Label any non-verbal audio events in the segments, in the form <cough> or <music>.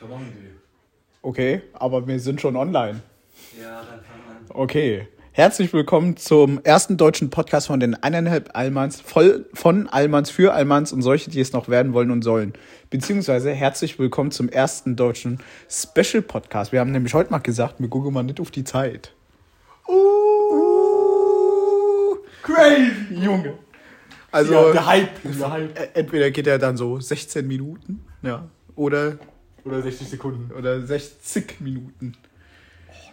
Ich habe auch eine Idee. Okay, aber wir sind schon online. Ja, dann fang an. Okay. Herzlich willkommen zum ersten deutschen Podcast von den eineinhalb Allmanns, voll von Allmanns für Allmanns und solche, die es noch werden wollen und sollen. Beziehungsweise herzlich willkommen zum ersten deutschen Special Podcast. Wir haben nämlich heute mal gesagt, wir gucken mal nicht auf die Zeit. Uh, Crazy! Junge. Also, Ja, der Hype. Der Hype. entweder geht er dann so 16 Minuten, ja, oder, Oder 60 Sekunden. oder 60 Minuten.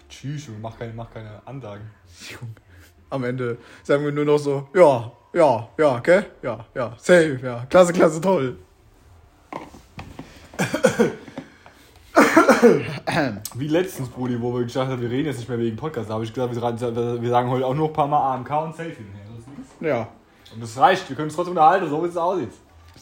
Tschüss, Junge, mach keine, mach keine Ansagen. Junge. Am Ende sagen wir nur noch so, ja, ja, ja, gell? Ja, ja, safe, ja, klasse, klasse, toll. Wie letztens, Brudi, wo wir gesagt haben, wir reden jetzt nicht mehr wegen Podcast. Da habe ich gesagt, wir sagen- heute auch nur ein paar Mal AMK und Safe nichts. Ja, Und das reicht, wir können uns trotzdem unterhalten, so wie es aussieht.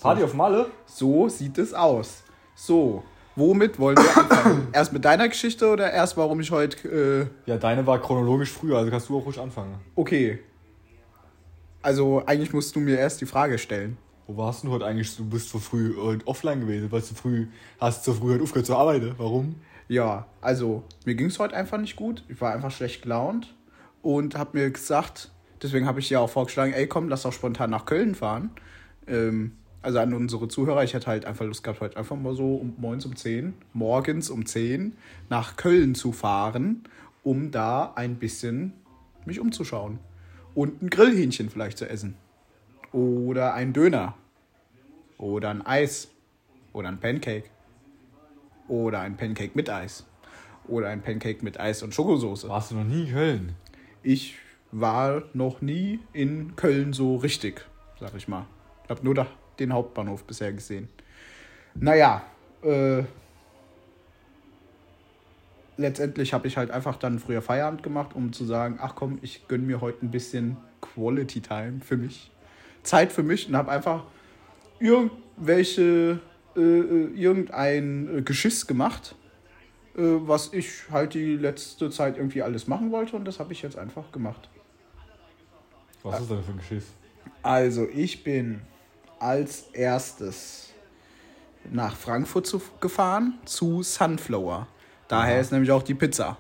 Party auf Malle? so sieht es aus. So, womit wollen wir anfangen? <coughs> erst mit deiner Geschichte oder erst, warum ich heute, äh, Ja, deine war chronologisch früher, also kannst du auch ruhig anfangen. okay. Also, eigentlich musst du mir erst die Frage stellen. Wo warst du heute eigentlich? Du bist so früh äh, offline gewesen, weil du früh hast so früh halt aufgehört zu arbeiten. Warum? Ja, also mir ging es heute einfach nicht gut. Ich war einfach schlecht gelaunt und habe mir gesagt, deswegen habe ich dir auch vorgeschlagen, ey komm, lass doch spontan nach Köln fahren. Ähm, also an unsere Zuhörer, ich hätte halt einfach Lust gehabt, heute einfach mal so um morgens um 10, morgens um 10 nach Köln zu fahren, um da ein bisschen mich umzuschauen. Und ein Grillhähnchen vielleicht zu essen. Oder ein Döner. Oder ein Eis. Oder ein Pancake. Oder ein Pancake mit Eis. Oder ein Pancake mit Eis und Schokosoße. Warst du noch nie in Köln? Ich war noch nie in Köln so richtig, sag ich mal. Ich habe nur da, den Hauptbahnhof bisher gesehen. Naja, äh, letztendlich habe ich halt einfach dann früher Feierabend gemacht, um zu sagen, ach komm, ich gönne mir heute ein bisschen Quality Time für mich. Zeit für mich und habe einfach irgendwelche, äh, äh, irgendein äh, Geschiss gemacht, äh, was ich halt die letzte Zeit irgendwie alles machen wollte und das habe ich jetzt einfach gemacht. Was ist denn für ein Geschiss? Also ich bin als erstes nach Frankfurt zu, gefahren zu Sunflower. Daher Aha. ist nämlich auch die Pizza.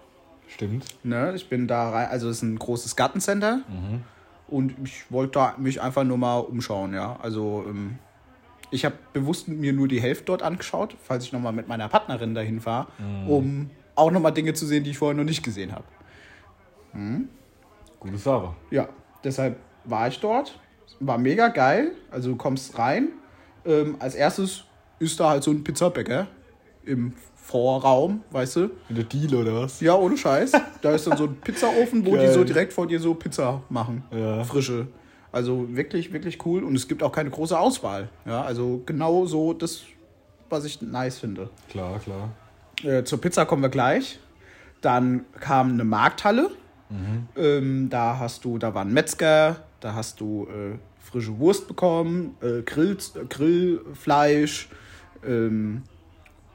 Stimmt. Ne? Ich bin da rein, also es ist ein großes Gartencenter und ich wollte mich einfach nur mal umschauen, ja. Also ähm, ich habe bewusst mir nur die Hälfte dort angeschaut, falls ich nochmal mit meiner Partnerin dahin fahre, um auch nochmal Dinge zu sehen, die ich vorher noch nicht gesehen habe. Gute Sache. Ja, deshalb war ich dort. War mega geil. Also du kommst rein. Ähm, als erstes ist da halt so ein Pizzabäcker im Vorraum, weißt du? In der Deal oder was? Ja, ohne Scheiß. Da ist dann so ein Pizzaofen, wo die Geil. so direkt vor dir so Pizza machen. Ja. Frische. Also wirklich, wirklich cool. Und es gibt auch keine große Auswahl. Ja, also genau so das, was ich nice finde. Klar, klar. Äh, zur Pizza kommen wir gleich. Dann kam eine Markthalle. Ähm, da hast du, da war ein Metzger, da hast du äh, frische Wurst bekommen, äh, Grill, äh, Grillfleisch ähm,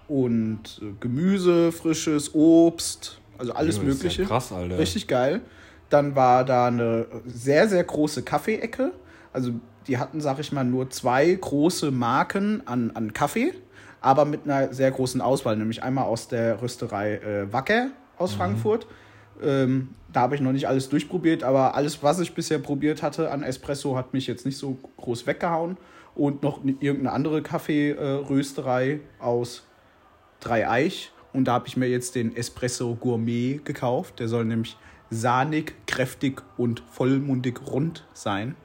und äh, Gemüse, frisches Obst, also alles ja Mögliche. krass, Alter. Richtig geil. Dann war da eine sehr, sehr große Kaffeeecke. Also die hatten, sag ich mal, nur zwei große Marken an, an Kaffee, aber mit einer sehr großen Auswahl, nämlich einmal aus der Rösterei äh, Wacker aus Frankfurt. Ähm, da habe ich noch nicht alles durchprobiert, aber alles, was ich bisher probiert hatte an Espresso, hat mich jetzt nicht so groß weggehauen. Und noch irgendeine andere Kaffeerösterei aus Dreieich. Und da habe ich mir jetzt den Espresso Gourmet gekauft. Der soll nämlich sahnig, kräftig und vollmundig rund sein.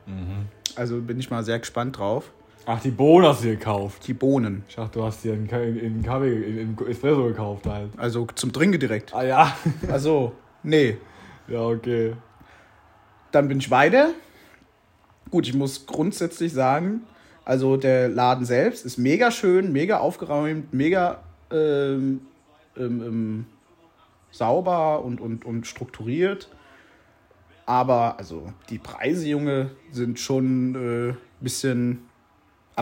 Also bin ich mal sehr gespannt drauf. Ach, die Bohnen hast du gekauft. Die Bohnen. Ich dachte, du hast dir einen, Ka- in, in Kaffee, in, in Espresso gekauft halt. Also zum Trinken direkt. Ah ja. Also, nee. ja, okay. Dann bin ich weiter. Gut, ich muss grundsätzlich sagen, also der Laden selbst ist mega schön, mega aufgeräumt, mega ähm, ähm, ähm, sauber und, und, und strukturiert. Aber also die Preise, Junge, sind schon ein äh, bisschen.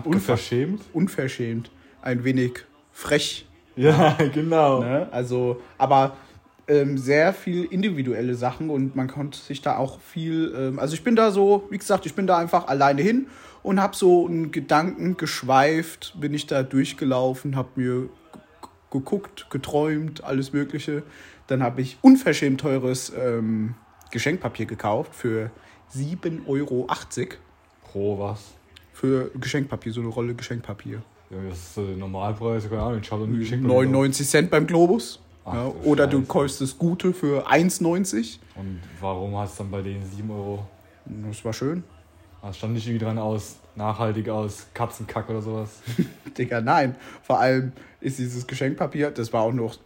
Unverschämt? Unverschämt. Ein wenig frech. Ja, <laughs> genau. Ne? Also, aber ähm, sehr viel individuelle Sachen und man konnte sich da auch viel. Ähm, also ich bin da so, wie gesagt, ich bin da einfach alleine hin und habe so einen Gedanken geschweift, bin ich da durchgelaufen, habe mir geguckt, geträumt, alles Mögliche. Dann habe ich unverschämt teures ähm, Geschenkpapier gekauft für 7,80 Euro. Pro was? Für Geschenkpapier, so eine Rolle Geschenkpapier. Ja, das ist äh, Normalpreis, keine Ahnung, ich habe nie geschenkt. 99 Cent beim Globus. Ach, ja, du oder du Scheiße. kaufst das Gute für 1,90. Und warum hast du dann bei denen 7 Euro? Das war schön. Da stand nicht irgendwie dran aus, nachhaltig aus, Katzenkack oder sowas. <laughs> Digga, nein. Vor allem ist dieses Geschenkpapier, das war auch noch,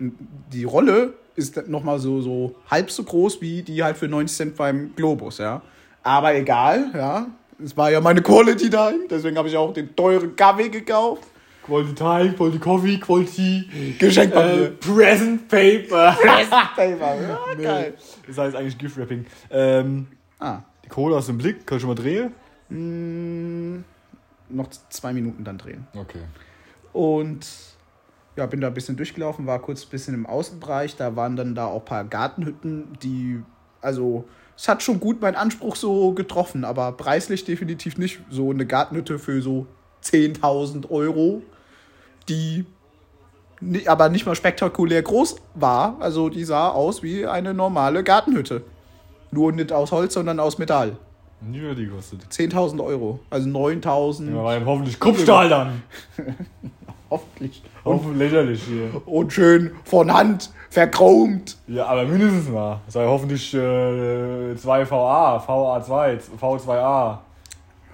die Rolle ist nochmal so, so halb so groß wie die halt für 90 Cent beim Globus, ja. Aber egal, ja. Es war ja meine Quality Time, deswegen habe ich auch den teuren Kaffee gekauft. Quality Time, Quality Coffee, Quality Geschenkpapier. äh, Present Paper. <laughs> Paper, ja, Nee, geil. Das heißt eigentlich Gift Wrapping. Ähm, Ah. die Kohle aus dem Blick, kann ich schon mal drehen? Mm, noch zwei Minuten dann drehen. Okay. Und ja, bin da ein bisschen durchgelaufen, war kurz ein bisschen im Außenbereich. Da waren dann da auch ein paar Gartenhütten, die, also, es hat schon gut meinen Anspruch so getroffen, aber preislich definitiv nicht. So eine Gartenhütte für so 10.000 Euro, die aber nicht mal spektakulär groß war. Also, die sah aus wie eine normale Gartenhütte. Nur nicht aus Holz, sondern aus Metall. Nie wieder die kostet. 10.000 Euro. Also 9.000. Ja, war hoffentlich Kruppstahl dann. <laughs> Hoffentlich. Hoffentlich lächerlich hier. Und schön von Hand verchromt. Ja, aber mindestens mal. Sei hoffentlich äh, 2 VA, VA2, V2A,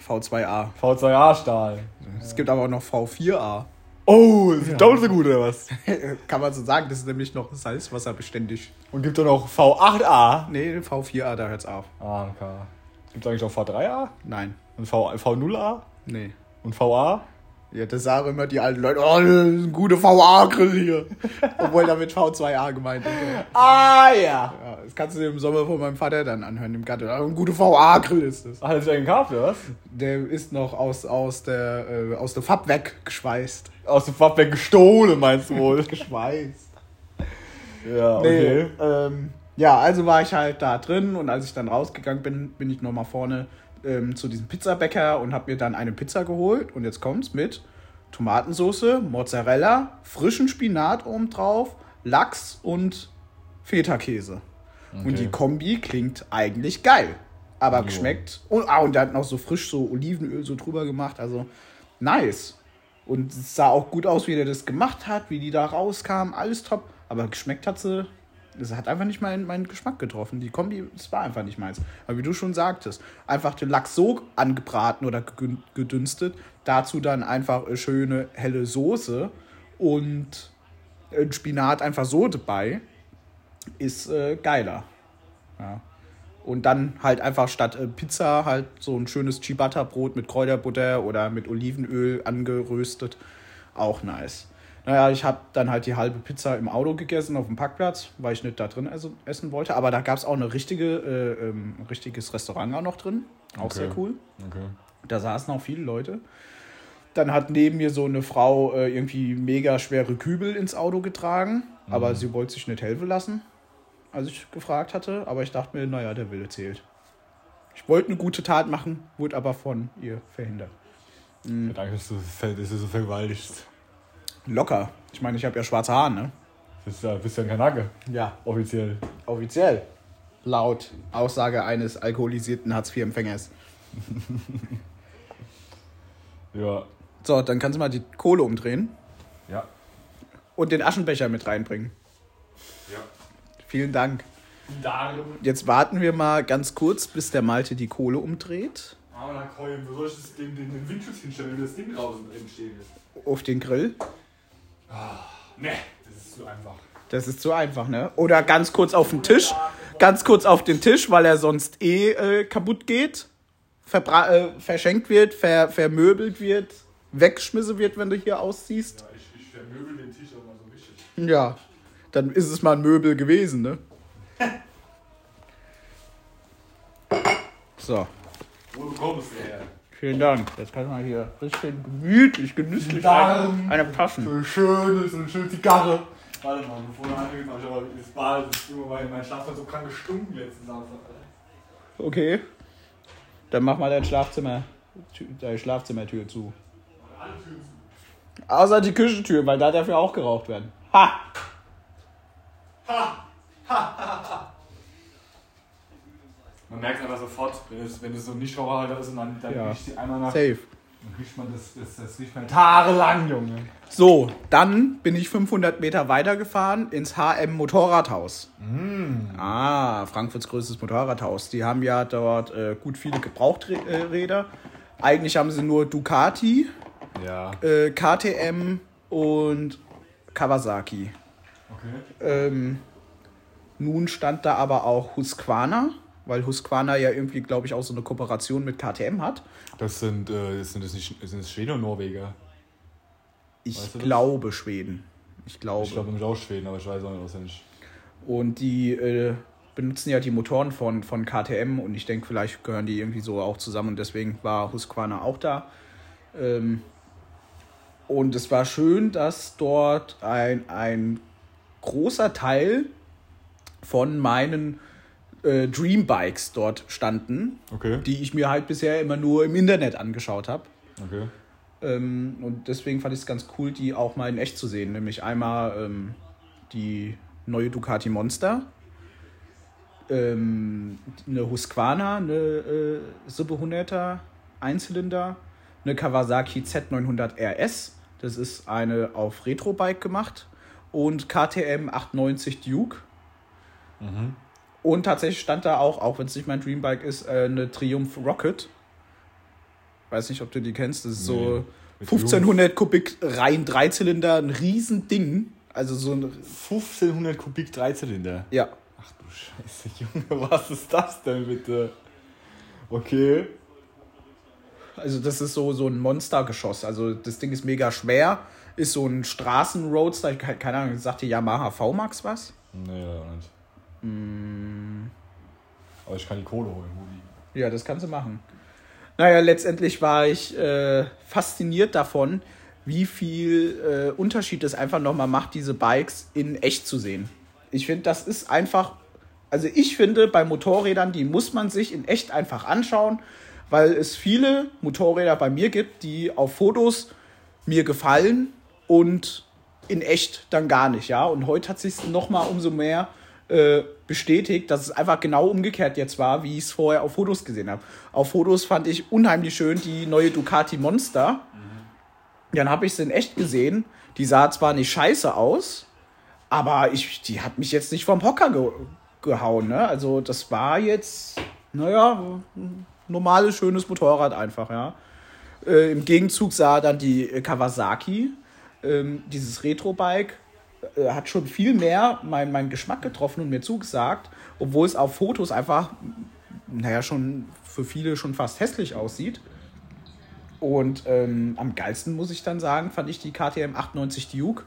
V2A. V2A Stahl. Es gibt aber auch noch V4A. Oh, das ist doppelt so gut oder was? <laughs> Kann man so sagen, das ist nämlich noch salzwasserbeständig. Und gibt da noch V8A? Nee, V4A, da hört's auf. Ah, okay. Gibt es eigentlich auch V3A? Nein. Und v, V0A? Nee. Und VA? Ja, das sagen immer die alten Leute, oh, das ist ein guter VA-Grill hier. <laughs> Obwohl damit V2A gemeint ist. Ja. Ah, ja. Ja, das kannst du dir im Sommer von meinem Vater dann anhören, im Garten. Ein guter VA-Grill ist das. Hat er sich einen gekauft, oder was? Der ist noch aus, aus der, äh, aus der Fab weggeschweißt. Aus dem Fabwerk gestohlen, meinst du wohl? <laughs> Geschweißt. ja, Nee, okay. ähm, ja, also war ich halt da drin und als ich dann rausgegangen bin, bin ich nochmal vorne ähm, zu diesem Pizzabäcker und habe mir dann eine Pizza geholt. Und jetzt kommt's mit Tomatensauce, Mozzarella, frischen Spinat oben drauf, Lachs und Feta-Käse. Und Okay. die Kombi klingt eigentlich geil. Aber Jo. geschmeckt. Und, ah, und der hat noch so frisch so Olivenöl so drüber gemacht. Also nice. Und es sah auch gut aus, wie der das gemacht hat, wie die da rauskam. Alles top. Aber geschmeckt hat sie. Es hat einfach nicht meinen, meinen Geschmack getroffen. Die Kombi, es war einfach nicht meins. Aber wie du schon sagtest, einfach den Lachs so angebraten oder gedünstet. Dazu dann einfach eine schöne helle Soße und ein Spinat einfach so dabei. Ist äh, geiler. Ja. Und dann halt einfach statt äh, Pizza halt so ein schönes Ciabatta-Brot mit Kräuterbutter oder mit Olivenöl angeröstet. Auch nice. Naja, ich habe dann halt die halbe Pizza im Auto gegessen auf dem Parkplatz, weil ich nicht da drin essen wollte. Aber da gab es auch eine richtige, äh, ähm, ein richtiges Restaurant auch noch drin. Auch Okay. sehr cool. Okay. Da saßen auch viele Leute. Dann hat neben mir so eine Frau äh, irgendwie mega schwere Kübel ins Auto getragen, aber sie wollte sich nicht helfen lassen, als ich gefragt hatte. Aber ich dachte mir, naja, der Wille zählt. Ich wollte eine gute Tat machen, wurde aber von ihr verhindert. Danke, dass du, dass du so vergewaltigst. Locker. Ich meine, ich habe ja schwarze Haare, ne? Bist ja, bist ja ein Kanake, Ja, offiziell. offiziell. Laut Aussage eines alkoholisierten Hartz-IV-Empfängers. <laughs> Ja. So, dann kannst du mal die Kohle umdrehen Ja. und den Aschenbecher mit reinbringen. Ja. Vielen Dank. Da. Jetzt warten wir mal ganz kurz, bis der Malte die Kohle umdreht. Aber na Colin, wo soll ich das Ding, den, den Windschutz hinstellen, wenn das Ding draußen drin steht? Auf den Grill. Ne, das ist zu einfach. Das ist zu einfach, ne? Oder ganz kurz auf den Tisch. Ganz kurz auf den Tisch, weil er sonst eh äh, kaputt geht. Äh, verschenkt wird, ver vermöbelt wird, weggeschmissen wird, wenn du hier ausziehst. Ja, ich, ich vermöbel den Tisch auch mal so richtig. Ja. Dann ist es mal ein Möbel gewesen, ne? <laughs> So. Wo bekommst du her? Vielen Dank. Jetzt kann man hier richtig schön gemütlich, genüsslich Darm. eine passen. So eine schöne, so eine schöne Zigarre. Warte mal, bevor du anfängst, ich aber das Bad, das ist immer weil mein Schlafzimmer so krank gestunken letzten Samstag. Okay. Dann mach mal dein Schlafzimmer, deine Schlafzimmertür zu. Alle Türen zu. Außer die Küchentür, weil da darf ja auch geraucht werden. Ha! Man merkt einfach sofort, wenn es, wenn es so ein Nichtraucherhalter ist und dann, dann Ja. riecht die einmal nach. Safe. Dann riecht man das, das, das riecht man tagelang, Junge. So, dann bin ich 500 Meter weitergefahren ins HM Motorradhaus. Ah, Frankfurts größtes Motorradhaus. Die haben ja dort äh, gut viele Gebrauchträder. Eigentlich haben sie nur Ducati, Ja. äh, KTM und Kawasaki. Okay. Ähm, nun stand da aber auch Husqvarna, weil Husqvarna ja irgendwie, glaube ich, auch so eine Kooperation mit KTM hat. Das sind, äh, das sind das nicht sind das Schweden und Norweger? Ich Weißt du das? glaube Schweden. Ich glaube. Ich glaube nämlich auch Schweden, aber ich weiß auch nicht auswendig. Und die äh, benutzen ja die Motoren von, von KTM und ich denke, vielleicht gehören die irgendwie so auch zusammen und deswegen war Husqvarna auch da. Ähm, und es war schön, dass dort ein, ein großer Teil von meinen äh, Dream Bikes dort standen, Okay. die ich mir halt bisher immer nur im Internet angeschaut habe. Okay. Ähm, und deswegen fand ich es ganz cool, die auch mal in echt zu sehen. Nämlich einmal ähm, die neue Ducati Monster, ähm, eine Husqvarna, eine äh, 700er Einzylinder, eine Kawasaki Z900 RS, das ist eine auf Retro-Bike gemacht, und KTM 890 Duke. Mhm. Und tatsächlich stand da auch, auch wenn es nicht mein Dreambike ist, äh, eine Triumph Rocket. Weiß nicht, ob du die kennst. Das ist Nee. so Mit 1500 Kubik rein Dreizylinder, ein Riesending. Also so ein. 1500 Kubik Dreizylinder. Ja. Ach du Scheiße, <laughs> Junge, was ist das denn bitte? Okay. Also das ist so, so ein Monstergeschoss. Also das Ding ist mega schwer. Ist so ein Straßenroadster. Keine Ahnung, sagt die Yamaha V-Max was? Nee, leider nicht. Mm. Aber ich kann die Kohle holen, Rudi. Ja, das kannst du machen. Naja, letztendlich war ich äh, fasziniert davon, wie viel äh, Unterschied es einfach nochmal macht, diese Bikes in echt zu sehen. Ich finde, das ist einfach, also ich finde, bei Motorrädern, die muss man sich in echt einfach anschauen, weil es viele Motorräder bei mir gibt, die auf Fotos mir gefallen und in echt dann gar nicht, ja. Und heute hat sich nochmal umso mehr äh, bestätigt, dass es einfach genau umgekehrt jetzt war, wie ich es vorher auf Fotos gesehen habe. Auf Fotos fand ich unheimlich schön die neue Ducati Monster. Dann habe ich es in echt gesehen. Die sah zwar nicht scheiße aus, aber ich, die hat mich jetzt nicht vom Hocker ge gehauen. Ne? Also das war jetzt, naja, ein normales, schönes Motorrad einfach, ja. Äh, Im Gegenzug sah dann die Kawasaki, ähm, dieses Retro-Bike, äh, hat schon viel mehr meinen mein Geschmack getroffen und mir zugesagt, obwohl es auf Fotos einfach, naja, schon für viele schon fast hässlich aussieht. Und ähm, am geilsten, muss ich dann sagen, fand ich die KTM 98 Duke.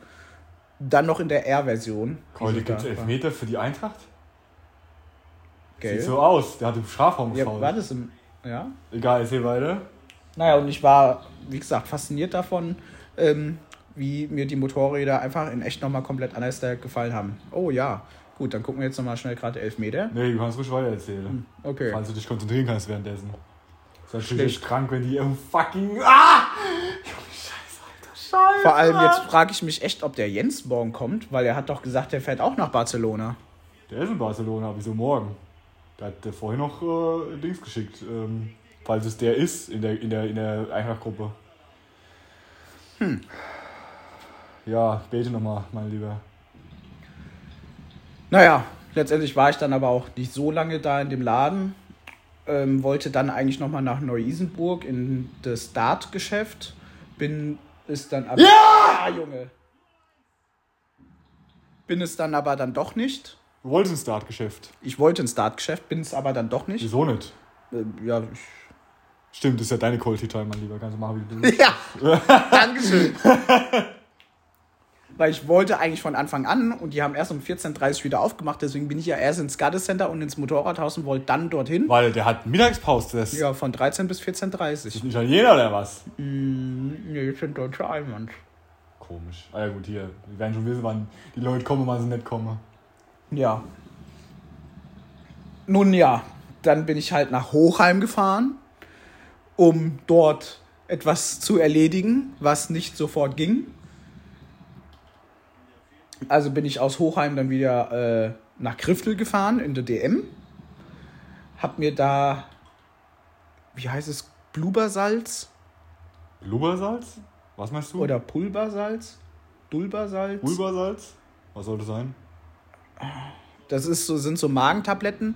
Dann noch in der R-Version. Heute gibt es Elfmeter für die Eintracht? Gell? Sieht so aus. Der hat im Strafraum Ja, gefault. war das im. Ja? Egal, erzähl weiter. Naja, und ich war, wie gesagt, fasziniert davon, ähm, wie mir die Motorräder einfach in echt nochmal komplett anders gefallen haben. Oh ja, gut, dann gucken wir jetzt nochmal schnell gerade 11 Meter. Nee, du kannst ruhig weiter erzählen. Okay. Falls du dich konzentrieren kannst währenddessen. Das ist natürlich Schlecht. echt krank, wenn die im fucking. Ah! Scheiße, Alter, Scheiße. Vor allem jetzt frage ich mich echt, ob der Jens morgen kommt, weil er hat doch gesagt, er fährt auch nach Barcelona. Der ist in Barcelona, wieso morgen? Da hat der vorhin noch äh, Dings geschickt. Ähm, falls es der ist in der, in der, in der Eintracht-Gruppe. Hm. Ja, bete nochmal, mein Lieber. Naja, letztendlich war ich dann aber auch nicht so lange da in dem Laden. Ähm, wollte dann eigentlich nochmal nach Neu-Isenburg in das Dart-Geschäft. Bin es dann aber. Ja! Junge! Bin es dann aber dann doch nicht. Du wolltest ein Startgeschäft. Ich wollte ins Dart-Geschäft, bin es aber dann doch nicht. Wieso nicht? Äh, ja, ich Stimmt, das ist ja deine Quality Time, mein Lieber. Kannst du machen, wie du <laughs> willst. Ja, Dankeschön. <laughs> Weil ich wollte eigentlich von Anfang an und die haben erst um 14.30 Uhr wieder aufgemacht, deswegen bin ich ja erst ins Garde Center und ins Motorradhaus und wollte dann dorthin. Weil der hat Mittagspause. Das Ja, von 13 bis 14.30 ist ein Italiener oder was? Nee, das sind deutsche Almans. Komisch. Ah ja gut, hier. Wir werden schon wissen, wann die Leute kommen, wann sie nicht kommen. Ja. Nun ja, dann bin ich halt nach Hochheim gefahren, um dort etwas zu erledigen, was nicht sofort ging. Also bin ich aus Hochheim dann wieder äh, nach Kriftel gefahren in der DM. Hab mir da, wie heißt es, Blubersalz Blubbersalz? Was meinst du? oder Pulversalz? Dulbersalz? Pulversalz? Was soll das sein? Das ist so, sind so Magentabletten.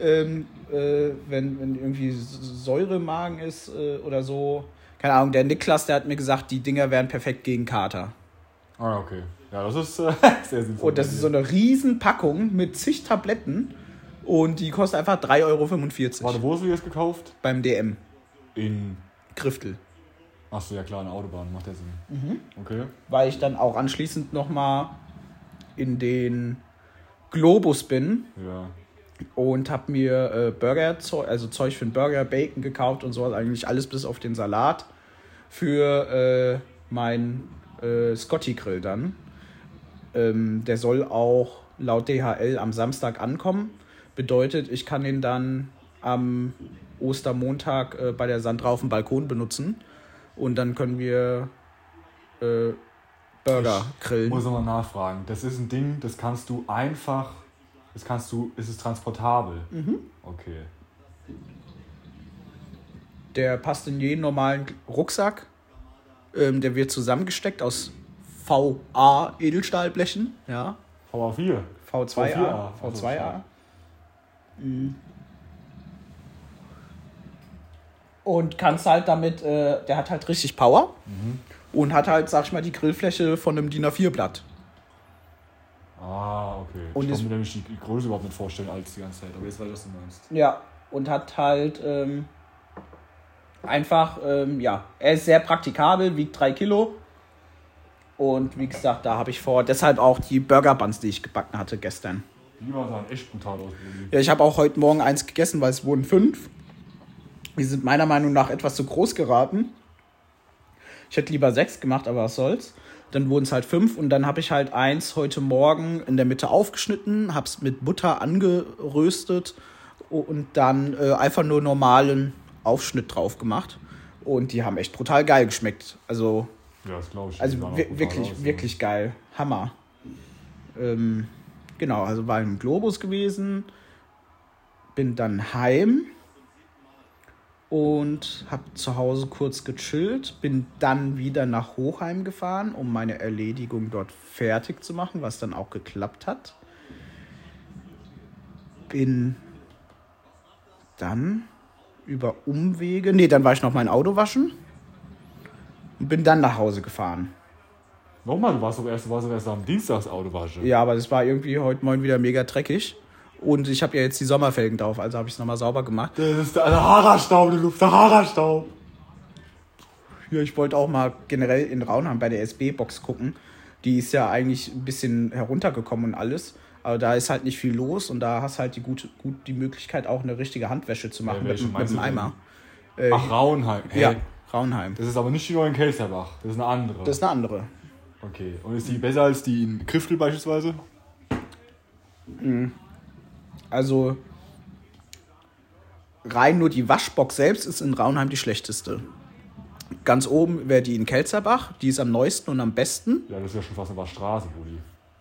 Ähm, äh, wenn, wenn irgendwie Säure im Magen ist äh, oder so. Keine Ahnung, der Niklas, der hat mir gesagt, die Dinger wären perfekt gegen Kater. Ah, okay. Ja, das ist äh, <laughs> sehr sinnvoll. Und das ist so eine riesen Packung mit zig Tabletten. Und die kostet einfach 3,45 Euro Warte, wo hast du die jetzt gekauft? beim DM. In. Griftel. Achso, ja klar, eine Autobahn, macht ja Sinn. Mhm. Okay. Weil ich dann auch anschließend nochmal in den Globus bin Ja. und habe mir äh, Burger, also Zeug für den Burger, Bacon gekauft und so, eigentlich alles bis auf den Salat für äh, mein äh, Scotty Grill dann. Ähm, der soll auch laut DHL am Samstag ankommen. Bedeutet, ich kann ihn dann am Ostermontag äh, bei der Sandra auf dem Balkon benutzen und dann können wir äh, Burger grillen. Muss nochmal nachfragen. Das ist ein Ding, das kannst du einfach. Das kannst du. Ist es transportabel? Mhm. Okay. Der passt in jeden normalen Rucksack. Ähm, der wird zusammengesteckt aus VA Edelstahlblechen, ja. VA4. V2A. V4A. V2A. Mhm. Und kannst halt damit, äh, der hat halt richtig Power und hat halt, sag ich mal, die Grillfläche von einem DIN A4-Blatt. Ah, okay. Und ich kann mir nämlich die die Größe überhaupt nicht vorstellen als die ganze Zeit. Aber jetzt weiß ich, was du meinst. Ja, und hat halt ähm, einfach, ähm, ja, er ist sehr praktikabel, wiegt 3 Kilo. Und wie gesagt, da habe ich vor, deshalb auch die Burger Buns, die ich gebacken hatte gestern. Die waren echt brutal aus, Brudi. Ja, ich habe auch heute Morgen eins gegessen, weil es wurden fünf. Die sind meiner Meinung nach etwas zu groß geraten. Ich hätte lieber sechs gemacht, aber was soll's. Dann wurden es halt fünf und dann habe ich halt eins heute Morgen in der Mitte aufgeschnitten, habe es mit Butter angeröstet und dann äh, einfach nur normalen Aufschnitt drauf gemacht. Und die haben echt brutal geil geschmeckt. Also Ja, das glaube ich. also wirklich, aus, ne? wirklich geil. Hammer. Ähm, genau, also war im Globus gewesen, bin dann heim und habe zu Hause kurz gechillt, bin dann wieder nach Hochheim gefahren, um meine Erledigung dort fertig zu machen, was dann auch geklappt hat. Bin dann über Umwege, nee, dann war ich noch mein Auto waschen und bin dann nach Hause gefahren. Nochmal, du warst doch erst, du warst doch erst am Dienstagsauto wasche. Ja, aber das war irgendwie heute Morgen wieder mega dreckig. Und ich habe ja jetzt die Sommerfelgen drauf, also habe ich es nochmal sauber gemacht. Das ist der Sahara-Staub, der Luft, Sahara-Staub. Ja, ich wollte auch mal generell in Raunheim bei der SB-Box gucken. Die ist ja eigentlich ein bisschen heruntergekommen und alles. Aber da ist halt nicht viel los und da hast halt die gut, gut die Möglichkeit, auch eine richtige Handwäsche zu machen Ja, mit, mit denn? Eimer. Äh, Ach, Rauenheim. Hey, ja, Raunheim. Das ist aber nicht die neue in Kelsterbach. Das ist eine andere. Das ist eine andere. okay. Und ist die besser als die in Kriftel beispielsweise? Also rein nur die Waschbox selbst ist in Raunheim die schlechteste. Ganz oben wäre die in Kelzerbach, die ist am neuesten und am besten. Ja, das ist ja schon fast eine Waschstraße, Brudi.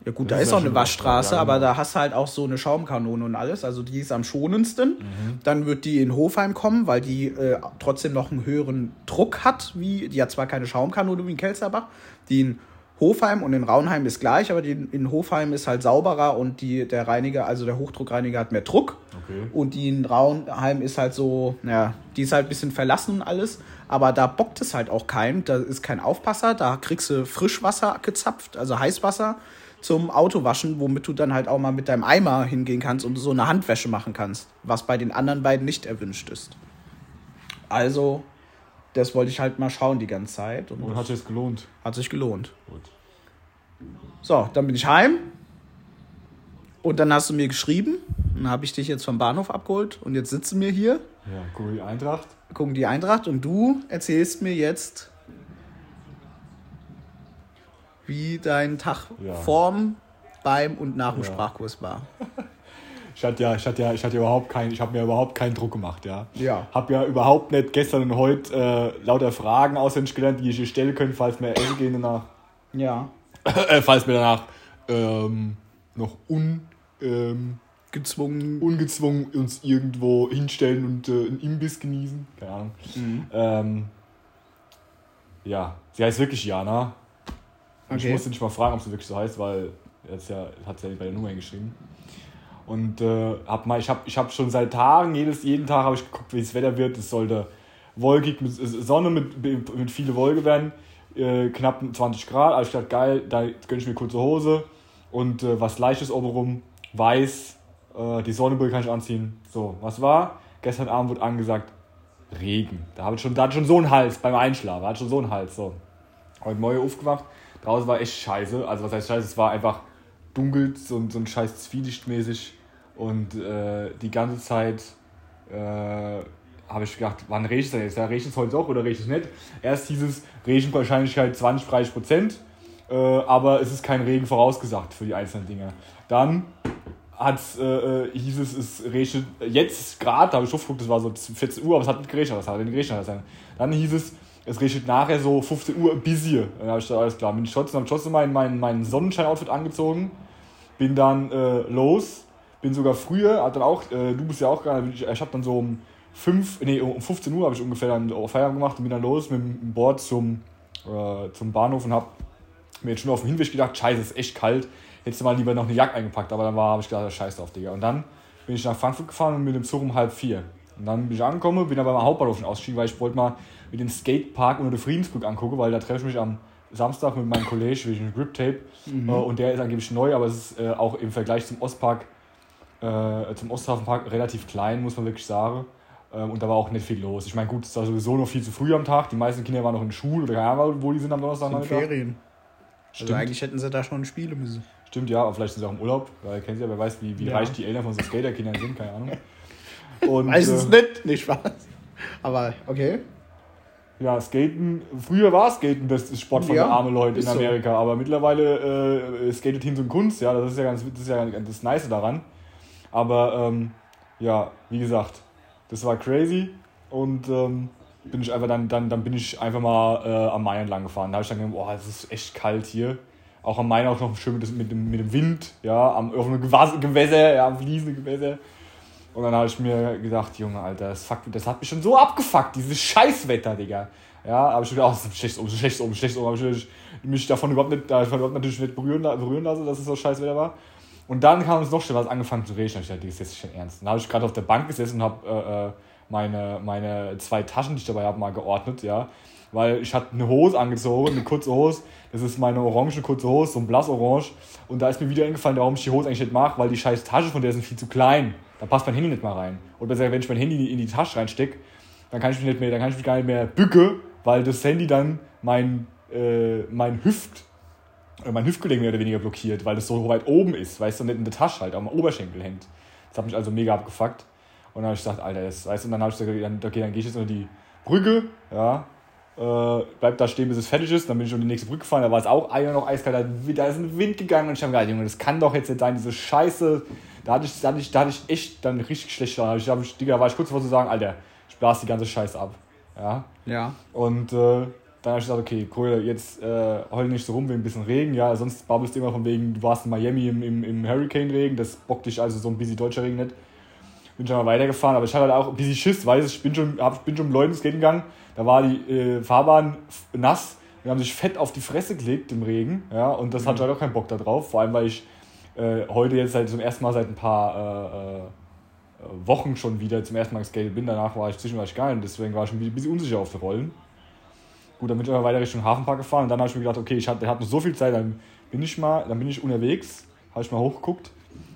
Ja gut, Das da ist auch eine Waschstraße, ja, aber genau. da hast du halt auch so eine Schaumkanone und alles. Also die ist am schonendsten. Dann wird die in Hofheim kommen, weil die äh, trotzdem noch einen höheren Druck hat. Wie, die hat zwar keine Schaumkanone wie in Kelzerbach. Die in Hofheim und in Raunheim ist gleich, aber die in, in Hofheim ist halt sauberer und die, der Reiniger, also der Hochdruckreiniger hat mehr Druck. Okay. Und die in Raunheim ist halt so, ja, die ist halt ein bisschen verlassen und alles. Aber da bockt es halt auch keinen. Da ist kein Aufpasser. Da kriegst du Frischwasser gezapft, also Heißwasser zum Autowaschen, womit du dann halt auch mal mit deinem Eimer hingehen kannst und so eine Handwäsche machen kannst. Was bei den anderen beiden nicht erwünscht ist. Also, das wollte ich halt mal schauen die ganze Zeit. Und Und hat sich gelohnt? hat sich gelohnt. Gut. So, dann bin ich heim. Und dann hast du mir geschrieben. Dann habe ich dich jetzt vom Bahnhof abgeholt. Und jetzt sitzen wir hier, Ja, guck die Eintracht. gucken die Eintracht. Und du erzählst mir jetzt, wie dein Tag Ja. vorm, beim und nach dem Ja. Sprachkurs war. <laughs> Ich hatte ja, ich hatte ja, ich hatte überhaupt keinen, ich habe mir überhaupt keinen Druck gemacht, ja. Ja. Hab ja überhaupt nicht gestern und heute äh, lauter Fragen auswendig gelernt, die ich hier stellen könnte, falls mir Essen gehen danach, Ja. <laughs> äh, falls mir danach ähm, noch un, ähm, Gezwungen. ungezwungen uns irgendwo hinstellen und äh, einen Imbiss genießen. Keine Ahnung. Mhm. Ähm, ja, sie heißt wirklich Jana. Und Ich Okay. musste nicht mal fragen, ob sie wirklich so heißt, weil jetzt ja, hat ja bei der Nummer geschrieben. Und äh, hab mal, ich habe ich hab schon seit Tagen, jedes, jeden Tag habe ich geguckt, wie das Wetter wird. Es sollte wolkig, mit Sonne mit, mit viele Wolke werden, äh, knapp 20 Grad. Also ich dachte, geil, da gönne ich mir kurze Hose und äh, was Leichtes oben rum, weiß, äh, die Sonnenbrille kann ich anziehen. So, was war? Gestern Abend wurde angesagt, Regen. Da habe ich schon, da hatte ich schon so einen Hals beim Einschlafen, da hatte ich schon so einen Hals. So. Heute Morgen aufgewacht, draußen war echt scheiße. Also was heißt scheiße, es war einfach dunkel, so, so ein scheiß Zwielichtmäßig. Und äh, die ganze Zeit äh, habe ich gedacht, wann regnet es denn jetzt? Ja, regnet es heute auch oder regnet es nicht? Erst hieß es, Regenwahrscheinlichkeit 20, 30 Prozent. Äh, aber es ist kein Regen vorausgesagt für die einzelnen Dinge. Dann hat's, äh, äh, hieß es, es regnet jetzt gerade, da habe ich schon geguckt, das war so 14 Uhr, aber es hat nicht geregnet, das hat nicht geregnet. Dann hieß es, es regnet nachher so 15 Uhr bis hier. Dann habe ich gesagt, alles klar, bin ich trotzdem, mein, mein, mein Sonnenschein-Outfit angezogen, bin dann äh, los, bin sogar früher, hat dann auch, äh, du bist ja auch gerade, ich, ich habe dann so um 5, nee, um 15 Uhr habe ich ungefähr dann Feierabend gemacht und bin dann los mit dem Board zum, äh, zum Bahnhof und habe mir jetzt schon auf dem Hinweg gedacht, scheiße, es ist echt kalt. Hättest du mal lieber noch eine Jacke eingepackt, aber dann habe ich gedacht, scheiß drauf, Digga. Und dann bin ich nach Frankfurt gefahren und mit dem Zug um halb vier. Und dann bin ich angekommen, bin aber am Hauptbahnhof schon ausgestiegen, weil ich wollte mal mit dem Skatepark unter der Friedensbrück angucken, weil da treffe ich mich am Samstag mit meinem Kollegen wegen Grip Tape. Äh, und der ist angeblich neu, aber es ist äh, auch im Vergleich zum Ostpark, äh, zum Osthafenpark relativ klein, muss man wirklich sagen. Ähm, und da war auch nicht viel los. Ich meine, gut, es war sowieso noch viel zu früh am Tag. Die meisten Kinder waren noch in der Schule oder keine Ahnung, wo die sind am Donnerstag. Sind Ferien. Stimmt. Also eigentlich hätten sie da schon spielen müssen. Stimmt, ja, aber vielleicht sind sie auch im Urlaub, weil kennt ja, wer weiß, wie, wie Ja. reich die Eltern von so Skaterkindern sind, keine Ahnung. <laughs> Und, Weiß es äh, nicht, nicht Spaß. Aber okay. Ja, Skaten, früher war Skaten das Sport von Ja, der armen Leute in ist so. Amerika, aber mittlerweile äh, skatet Team so Kunst, ja, das ist ja ganz, das ist ja das Nice daran. Aber ähm, ja, wie gesagt, das war crazy und ähm, bin ich einfach dann, dann, dann bin ich einfach mal äh, am Main entlang gefahren. Da habe ich dann gedacht, boah, es ist echt kalt hier. Auch am Main auch noch schön mit, mit, dem, mit dem Wind, ja, am auf einem Gewässer, ja, am fließenden Gewässer. Und dann habe ich mir gedacht, Junge, Alter, das, fuck, das hat mich schon so abgefuckt, dieses Scheißwetter, Digga. Ja, habe ich gedacht, oh, das ist ein schlechtes um, schlechtes um, schlechtes um. Habe ich mich- davon überhaupt nicht, davon überhaupt natürlich nicht berühren, berühren lassen, dass es so Scheißwetter war. Und dann kam es noch schlimmer, hat angefangen zu regnen. Ich dachte, das ist jetzt schon ernst. Dann habe ich gerade auf der Bank gesessen und habe äh, äh, meine, meine zwei Taschen, die ich dabei habe, mal geordnet, ja. Weil ich hatte eine Hose angezogen, eine kurze Hose. Das ist meine orange kurze Hose, so ein blassorange. Und da ist mir wieder eingefallen, warum ich die Hose eigentlich nicht mache, weil die scheiß Tasche von der sind viel zu klein. Da passt mein Handy nicht mal rein. Oder besser, wenn ich mein Handy in die Tasche reinstecke, dann kann ich mich nicht mehr, dann kann ich mich gar nicht mehr bücke, weil das Handy dann mein, äh, mein Hüft, äh, mein Hüftgelenk mehr oder weniger blockiert, weil das so weit oben ist, weißt du, nicht in der Tasche halt, am Oberschenkel hängt. Das hat mich also mega abgefuckt. Und dann habe ich gesagt, Alter, das, weißt du, und dann habe ich gesagt, okay, dann gehe ich jetzt unter die Brücke, ja, äh, bleib da stehen, bis es fertig ist. Dann bin ich um die nächste Brücke gefahren, da war es auch einer noch eiskalt, da ist ein Wind gegangen und ich habe gedacht, Junge, das kann doch jetzt nicht sein, diese Scheiße. Da hatte ich, da hatte ich, da hatte ich echt dann richtig schlecht daran. Ich, ich, Digga, war ich kurz davor zu sagen, Alter, ich blase die ganze Scheiße ab. Ja. Ja. Und äh, dann habe ich gesagt, okay, cool, jetzt äh, heul nicht so rum wegen ein bisschen Regen, ja, sonst babbelst du immer von wegen, du warst in Miami im, im, im Hurricane-Regen, das bockt dich also so ein busy deutscher Regen nicht. Bin schon mal weitergefahren, aber ich hatte halt auch ein bisschen Schiss, weiß ich, bin schon, hab, bin schon mit Leuten skaten gegangen, da war die äh, Fahrbahn nass, die haben sich fett auf die Fresse gelegt im Regen, ja, und das hatte ich halt auch keinen Bock da drauf, vor allem, weil ich äh, heute jetzt halt zum ersten Mal seit ein paar äh, äh, Wochen schon wieder zum ersten Mal geskatet bin. Danach war ich zwischendurch gar nicht, deswegen war ich schon ein bisschen unsicher auf die Rollen. Gut, dann bin ich aber weiter Richtung Hafenpark gefahren und dann habe ich mir gedacht, okay, ich hatte, hatte noch so viel Zeit, dann bin ich mal, dann bin ich unterwegs, habe ich mal hochgeguckt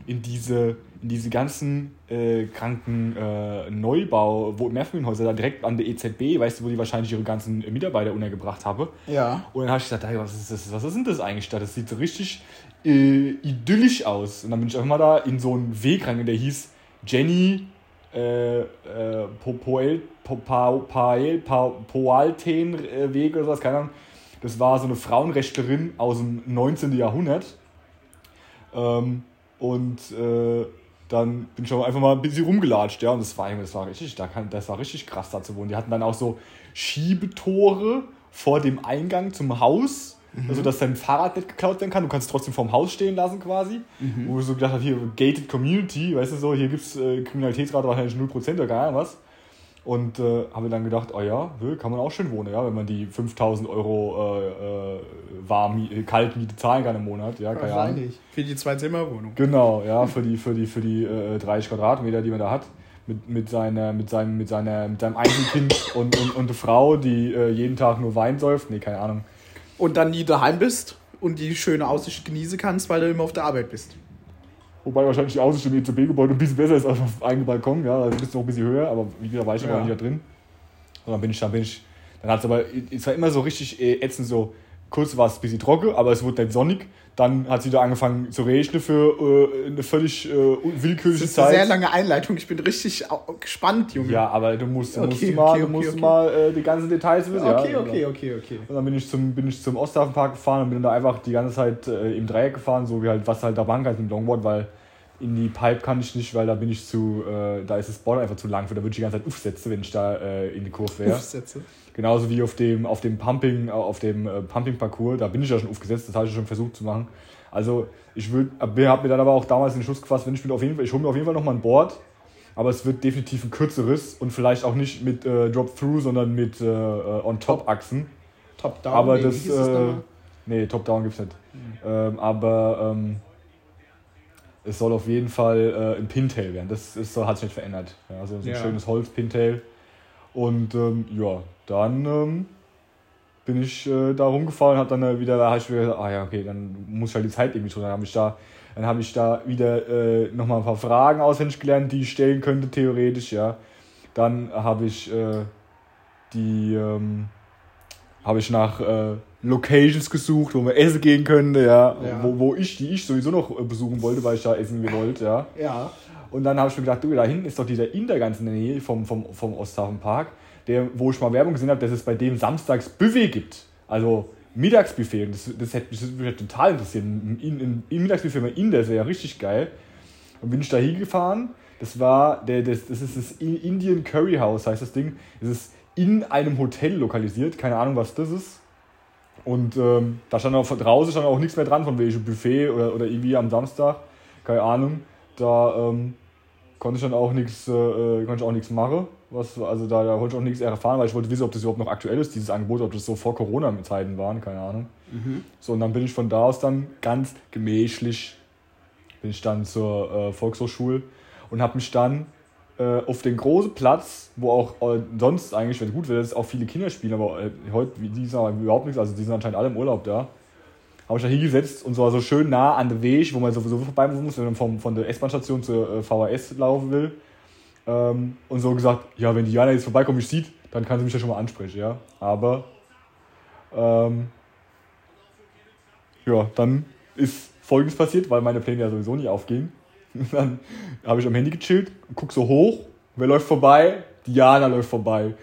in diese, in diese ganzen äh, kranken äh, Neubau, wo Mehrfamilienhäuser da direkt an der EZB, weißt du, wo die wahrscheinlich ihre ganzen Mitarbeiter untergebracht haben. Ja. Und dann habe ich gedacht, hey, was ist das? Was ist denn das eigentlich da? Das sieht so richtig äh, idyllisch aus. Und dann bin ich einfach mal da in so einen Weg rein, der hieß Jenny äh, äh, Po- Poel, Po- Pa- Pael, Pa- Poalten äh, Weg oder sowas, keine Ahnung. Das war so eine Frauenrechtlerin aus dem 19. Jahrhundert. Ähm, und äh, dann bin ich einfach mal ein bisschen rumgelatscht, ja. Und das war, das war richtig, das war richtig krass da zu wohnen. Die hatten dann auch so Schiebetore vor dem Eingang zum Haus, mhm. also dass dein Fahrrad nicht geklaut werden kann. Du kannst es trotzdem vorm Haus stehen lassen quasi. Mhm. Wo du so gedacht hast, hier gated Community, weißt du so, hier gibt es äh, Kriminalitätsrate wahrscheinlich 0% oder gar was. Und äh, habe dann gedacht, oh ja, kann man auch schön wohnen, ja, wenn man die 5000 Euro äh, äh, warm, äh, Kaltmiete zahlen kann im Monat. Ja, keine Wahrscheinlich. Für die Zwei-Zimmer-Wohnung. Genau, ja, für die, für die, für die äh, 30 Quadratmeter, die man da hat. Mit, mit, seiner, mit, seinem, mit, seiner, mit seinem Einzelkind und, und, und eine Frau, die äh, jeden Tag nur Wein säuft. Nee, keine Ahnung. Und dann nie daheim bist und die schöne Aussicht genießen kannst, weil du immer auf der Arbeit bist. Wobei wahrscheinlich die Aussicht im EZB-Gebäude ein bisschen besser ist als auf einem Balkon, ja, also bist du noch ein bisschen höher, aber wie gesagt, war ich ja. nicht da drin. Und dann bin ich, dann bin ich, dann hat es aber, es war immer so richtig äh, ätzend, so, kurz war es ein bisschen trocken, aber es wurde dann sonnig. Dann hat sie da angefangen zu regnen für äh, eine völlig äh, willkürliche Zeit. Das ist eine sehr lange Einleitung. Ich bin richtig gespannt, Junge. Ja, aber du musst, du okay, musst okay, mal, okay, du musst mal äh, die ganzen Details wissen. Okay, ja, okay, okay, okay. Und dann bin ich zum, bin ich zum Osthafenpark gefahren und bin da einfach die ganze Zeit äh, im Dreieck gefahren, so wie halt, was halt da machen kann im Longboard, weil in die Pipe kann ich nicht, weil da bin ich zu, äh, da ist das Board einfach zu lang für, da würde ich die ganze Zeit aufsetzen, wenn ich da äh, in die Kurve wäre. Aufsetze. Genauso wie auf dem, auf dem Pumping, äh, auf dem äh, Pumping-Parcours, da bin ich ja schon aufgesetzt, das habe ich schon versucht zu machen. Also ich würde, habe mir dann aber auch damals den Schluss gefasst, wenn ich mir auf jeden Fall, ich hole mir auf jeden Fall nochmal ein Board, aber es wird definitiv ein kürzeres und vielleicht auch nicht mit äh, Drop-Through, sondern mit äh, äh On-Top-Achsen. Top-Down? Aber nee, das, äh, nee, Top-Down gibt es nicht. Mhm. Ähm, aber ähm, es soll auf jeden Fall äh, ein Pintail werden. Das ist, hat sich nicht verändert. Ja, also so ein ja. schönes Holz-Pintail. Und ähm, ja, dann ähm, bin ich äh, da rumgefahren und habe dann äh, wieder, da habe ich wieder ah ja, okay, dann muss ich halt die Zeit irgendwie tun. Dann habe ich da, dann habe ich da wieder äh, nochmal ein paar Fragen auswendig gelernt, die ich stellen könnte, theoretisch, ja. Dann habe ich äh, die, ähm, habe ich nach äh, Locations gesucht, wo man essen gehen könnte, ja, ja. Wo, wo ich, die ich sowieso noch äh, besuchen wollte, weil ich da essen gewollt, ja. Ja. Und dann habe ich mir gedacht, du, da hinten ist doch dieser Inder ganz in der Nähe vom, vom, vom Osthafenpark, der, wo ich mal Werbung gesehen habe, dass es bei dem samstags Buffet gibt. Also Mittagsbuffet. Und das, das hätte mich, mich total interessiert. Im Mittagsbuffet bei Inder, das wäre ja richtig geil. Und bin ich da hingefahren. Das war, der, das, das ist das Indian Curry House, heißt das Ding. Das ist in einem Hotel lokalisiert. Keine Ahnung, was das ist. Und ähm, da stand auch draußen stand auch nichts mehr dran von welchem Buffet oder, oder irgendwie am Samstag. Keine Ahnung. Da ähm, konnte ich dann auch nichts äh, äh, konnte ich auch nichts machen. Was, also da, da wollte ich auch nichts erfahren, weil ich wollte wissen, ob das überhaupt noch aktuell ist, dieses Angebot, ob das so vor Corona-Zeiten waren, keine Ahnung. Mhm. So, und dann bin ich von da aus dann ganz gemächlich bin ich dann zur äh, Volkshochschule und habe mich dann äh, auf den großen Platz, wo auch äh, sonst eigentlich, wenn es gut wird, auch viele Kinder spielen, aber äh, heute, die sind überhaupt nichts, also die sind anscheinend alle im Urlaub da. Habe ich da hingesetzt und zwar so schön nah an der Weg, wo man sowieso vorbei muss, wenn man vom, von der S-Bahn-Station zur äh, VHS laufen will. Ähm, und so gesagt, ja, wenn Diana jetzt vorbeikommt, mich sieht, dann kann sie mich ja schon mal ansprechen, ja. Aber ähm, ja, dann ist folgendes passiert, weil meine Pläne ja sowieso nie aufgehen. <laughs> dann habe ich am Handy gechillt, guck so hoch, wer läuft vorbei? Diana läuft vorbei.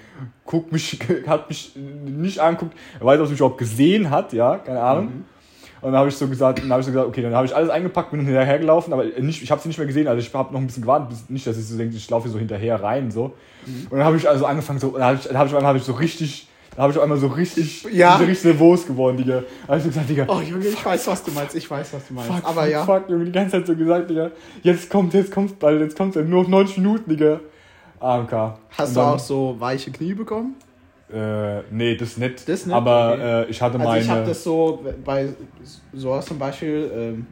Guckt mich, <laughs> hat mich nicht anguckt, er weiß, ob sie mich überhaupt gesehen hat, ja, keine Ahnung. Mhm. Und dann habe ich so gesagt, dann habe ich so gesagt, okay, dann habe ich alles eingepackt, bin hinterher gelaufen, aber nicht, ich habe sie nicht mehr gesehen, also ich habe noch ein bisschen gewartet, nicht, dass ich so denke, ich laufe so hinterher rein so. Mhm. Und dann habe ich also angefangen so, dann habe ich, dann hab ich, hab ich so richtig da habe ich auf einmal so richtig, ja. richtig nervös geworden, Digga. Da habe ich so gesagt, Digga. Oh, Junge, ich weiß, was du meinst. Ich weiß, was du meinst. Fuck, Aber fuck, ja. Fuck, Junge, die ganze Zeit so gesagt, Digga. Jetzt kommt, jetzt kommt bald, jetzt kommt nur noch 90 Minuten, Digga. AMK. Hast dann, du auch so weiche Knie bekommen? Äh, nee, das nicht. Das nicht? Aber okay. äh, ich hatte meine. Also ich habe das so bei sowas zum Beispiel. Ähm,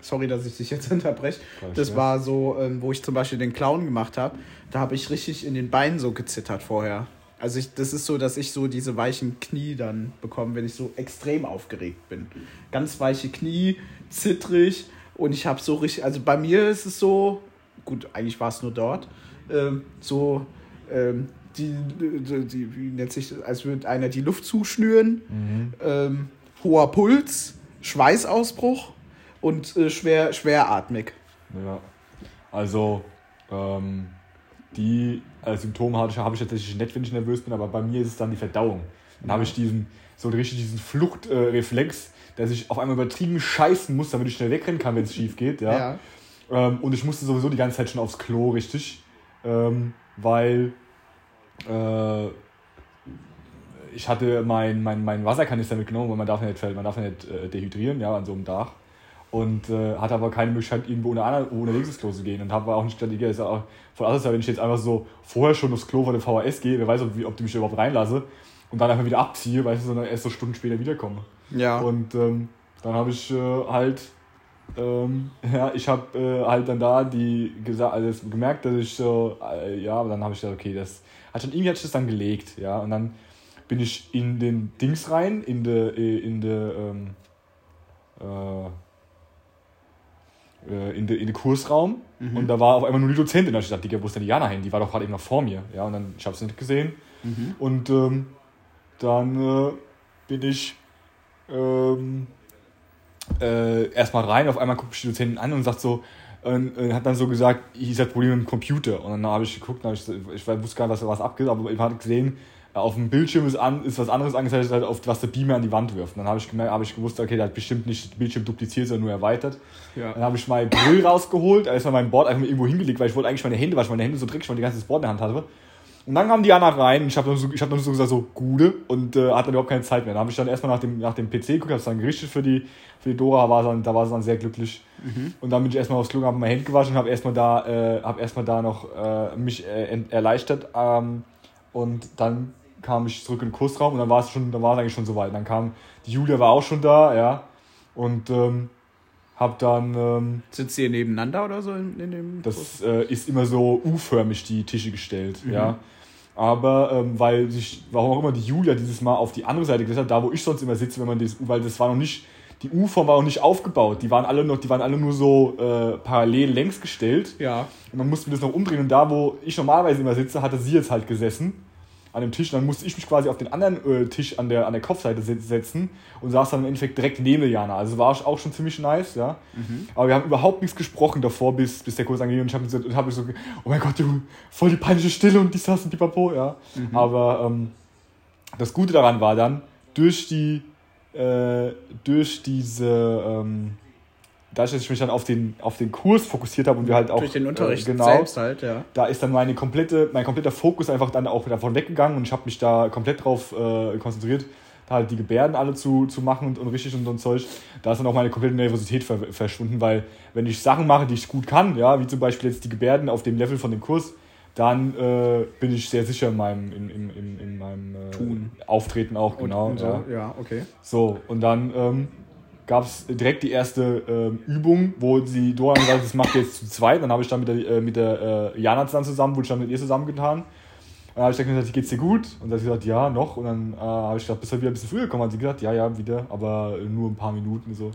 sorry, dass ich dich jetzt <laughs> unterbreche. Das war so, ähm, wo ich zum Beispiel den Clown gemacht habe. Da habe ich richtig in den Beinen so gezittert vorher. Also ich, das ist so, dass ich so diese weichen Knie dann bekomme, wenn ich so extrem aufgeregt bin. Ganz weiche Knie, zittrig und ich habe so richtig, also bei mir ist es so, gut, eigentlich war es nur dort, ähm, so ähm, die, die, die, wie nennt sich das, als würde einer die Luft zuschnüren, mhm. ähm, hoher Puls, Schweißausbruch und äh, schwer, schweratmig. Ja, also ähm, die äh, Symptome habe ich, hab ich tatsächlich nicht, wenn ich nervös bin, aber bei mir ist es dann die Verdauung. Dann habe ich diesen, so richtig diesen Fluchtreflex, äh, dass ich auf einmal übertrieben scheißen muss, damit ich schnell wegrennen kann, wenn es schief geht. Ja? ja. Ähm, und ich musste sowieso die ganze Zeit schon aufs Klo, richtig. Ähm, weil äh, ich hatte mein, mein, mein Wasserkanister mitgenommen, weil man darf nicht, man darf nicht äh, dehydrieren, ja, an so einem Dach. Und äh, hatte aber keine Möglichkeit, irgendwo ohne, ohne links Klo zu gehen. Und habe auch nicht gedacht, ist auch voll anders, wenn ich jetzt einfach so vorher schon aufs Klo von der VHS gehe, wer weiß, ob, ob die mich überhaupt reinlasse und dann einfach wieder abziehe, weißt du, sondern erst so Stunden später wiederkomme. Ja. Und ähm, dann habe ich äh, halt, ähm, <laughs> ja, ich habe äh, halt dann da die gesagt, also gemerkt, dass ich so, äh, ja, aber dann habe ich gesagt, okay, das hat schon irgendwie hat ich das dann gelegt, ja, und dann bin ich in den Dings rein, in der, äh, in der, ähm, äh, äh, in den in de Kursraum mhm. und da war auf einmal nur die Dozentin. Da ich dachte, Digga, wo ist denn Jana hin? Die war doch gerade eben noch vor mir. Ja, und dann, ich habe sie nicht gesehen. Mhm. Und ähm, dann äh, bin ich ähm, äh, erstmal rein, auf einmal guckt mich die Dozentin an und sagt so, äh, hat dann so gesagt, ich ist das Problem mit dem Computer. Und dann habe ich geguckt, hab ich, ich wusste gar nicht, was, was abgeht, aber ich habe gesehen, auf dem Bildschirm ist, an, ist was anderes angezeigt, halt auf was der Beamer an die Wand wirft. Und dann habe ich, gemerkt, hab ich gewusst, okay, der hat bestimmt nicht das Bildschirm dupliziert, sondern nur erweitert. Ja. Dann habe ich mein Grill rausgeholt, erstmal mein Board einfach mal irgendwo hingelegt, weil ich wollte eigentlich meine Hände waschen, meine Hände so dreckig, weil ich die ganze Board in der Hand hatte. Und dann kam Diana rein und ich habe dann, so, hab dann so gesagt, so, Gude, und äh, hatte dann überhaupt keine Zeit mehr. Dann habe ich dann erstmal nach dem, nach dem PC geguckt, habe es dann gerichtet für die, für die Dora, war dann, da war sie dann sehr glücklich. Mhm. Und dann bin ich erstmal aufs Klo, habe mein Hände gewaschen und habe erstmal da, äh, hab erstmal da noch äh, mich äh, erleichtert. Ähm, und dann kam ich zurück in den Kursraum und dann war es schon, dann war es eigentlich schon soweit. Dann kam, die Julia war auch schon da, ja. Und ähm, hab dann. Ähm, Sitzt ihr nebeneinander oder so in, in dem? Das äh, ist immer so U-förmig die Tische gestellt, mhm. ja. Aber ähm, weil sich, warum auch immer die Julia dieses Mal auf die andere Seite gesetzt hat, da wo ich sonst immer sitze, wenn man das, weil das war noch nicht, die U-Form war noch nicht aufgebaut. Die waren alle noch, die waren alle nur so äh, parallel längs gestellt. Ja. Und dann mussten wir das noch umdrehen. Und da, wo ich normalerweise immer sitze, hatte sie jetzt halt gesessen an dem Tisch. Und dann musste ich mich quasi auf den anderen äh, Tisch an der, an der Kopfseite setzen und saß dann im Endeffekt direkt neben Jana. Also war auch schon ziemlich nice, ja. Mhm. Aber wir haben überhaupt nichts gesprochen davor, bis, bis der Kurs anging. Und ich habe so, hab so, oh mein Gott, du, voll die peinliche Stille und die saßen die Papo, ja. Mhm. Aber ähm, das Gute daran war dann, durch die, äh, durch diese, ähm, dadurch, dass ich mich dann auf den, auf den Kurs fokussiert habe und wir halt auch. Durch den Unterricht äh, genau, selbst halt, ja. Da ist dann meine komplette, mein kompletter Fokus einfach dann auch davon weggegangen und ich habe mich da komplett drauf äh, konzentriert, da halt die Gebärden alle zu, zu machen und, und richtig und so ein Zeug. Da ist dann auch meine komplette Nervosität ver verschwunden, weil wenn ich Sachen mache, die ich gut kann, ja, wie zum Beispiel jetzt die Gebärden auf dem Level von dem Kurs, dann äh, bin ich sehr sicher in meinem, in, in, in, in meinem äh. Auftreten auch, genau. Und, und so, ja. ja, okay. So, und dann ähm, gab es direkt die erste ähm, Übung, wo sie Dora gesagt das macht ihr jetzt zu zweit. Dann habe ich dann mit der, äh, mit der äh, Jana zusammen zusammen, wurde ich dann mit ihr zusammengetan. Dann habe ich dann gesagt, geht's dir gut? Und dann hat sie gesagt, ja, noch. Und dann äh, habe ich gesagt, bist du wieder ein bisschen früher gekommen? Hat sie gesagt, ja, ja, wieder, aber nur ein paar Minuten so.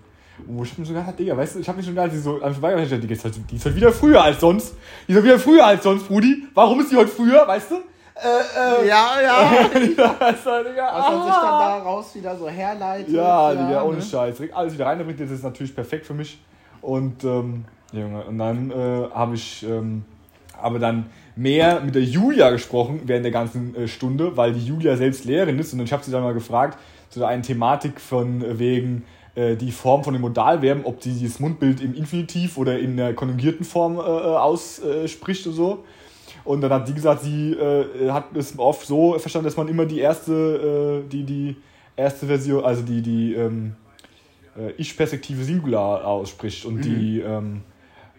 Und wo ich mir so gedacht Digga, weißt du, ich habe mich schon gedacht, sie so gesagt, die ist, halt, die ist halt wieder früher als sonst. Die ist halt wieder früher als sonst, Brudi. Warum ist die heute früher, weißt du? Äh, äh, ja, ja. <laughs> also, Digga, Was man sich dann daraus wieder so herleitet. Ja, ja Digga, ohne ne? Scheiß. Alles wieder rein, das ist natürlich perfekt für mich. Und, ähm, Junge, und dann äh, habe ich ähm, aber dann mehr mit der Julia gesprochen während der ganzen äh, Stunde, weil die Julia selbst Lehrerin ist. Und ich habe sie dann mal gefragt zu der einen Thematik von äh, wegen äh, die Form von den Modalverben, ob sie das Mundbild im Infinitiv oder in der konjugierten Form äh, ausspricht und so. Und dann hat sie gesagt, sie äh, hat es oft so verstanden, dass man immer die erste, äh, die, die erste Version, also die, die ähm, äh, Ich-Perspektive Singular ausspricht. Und mhm. die ähm,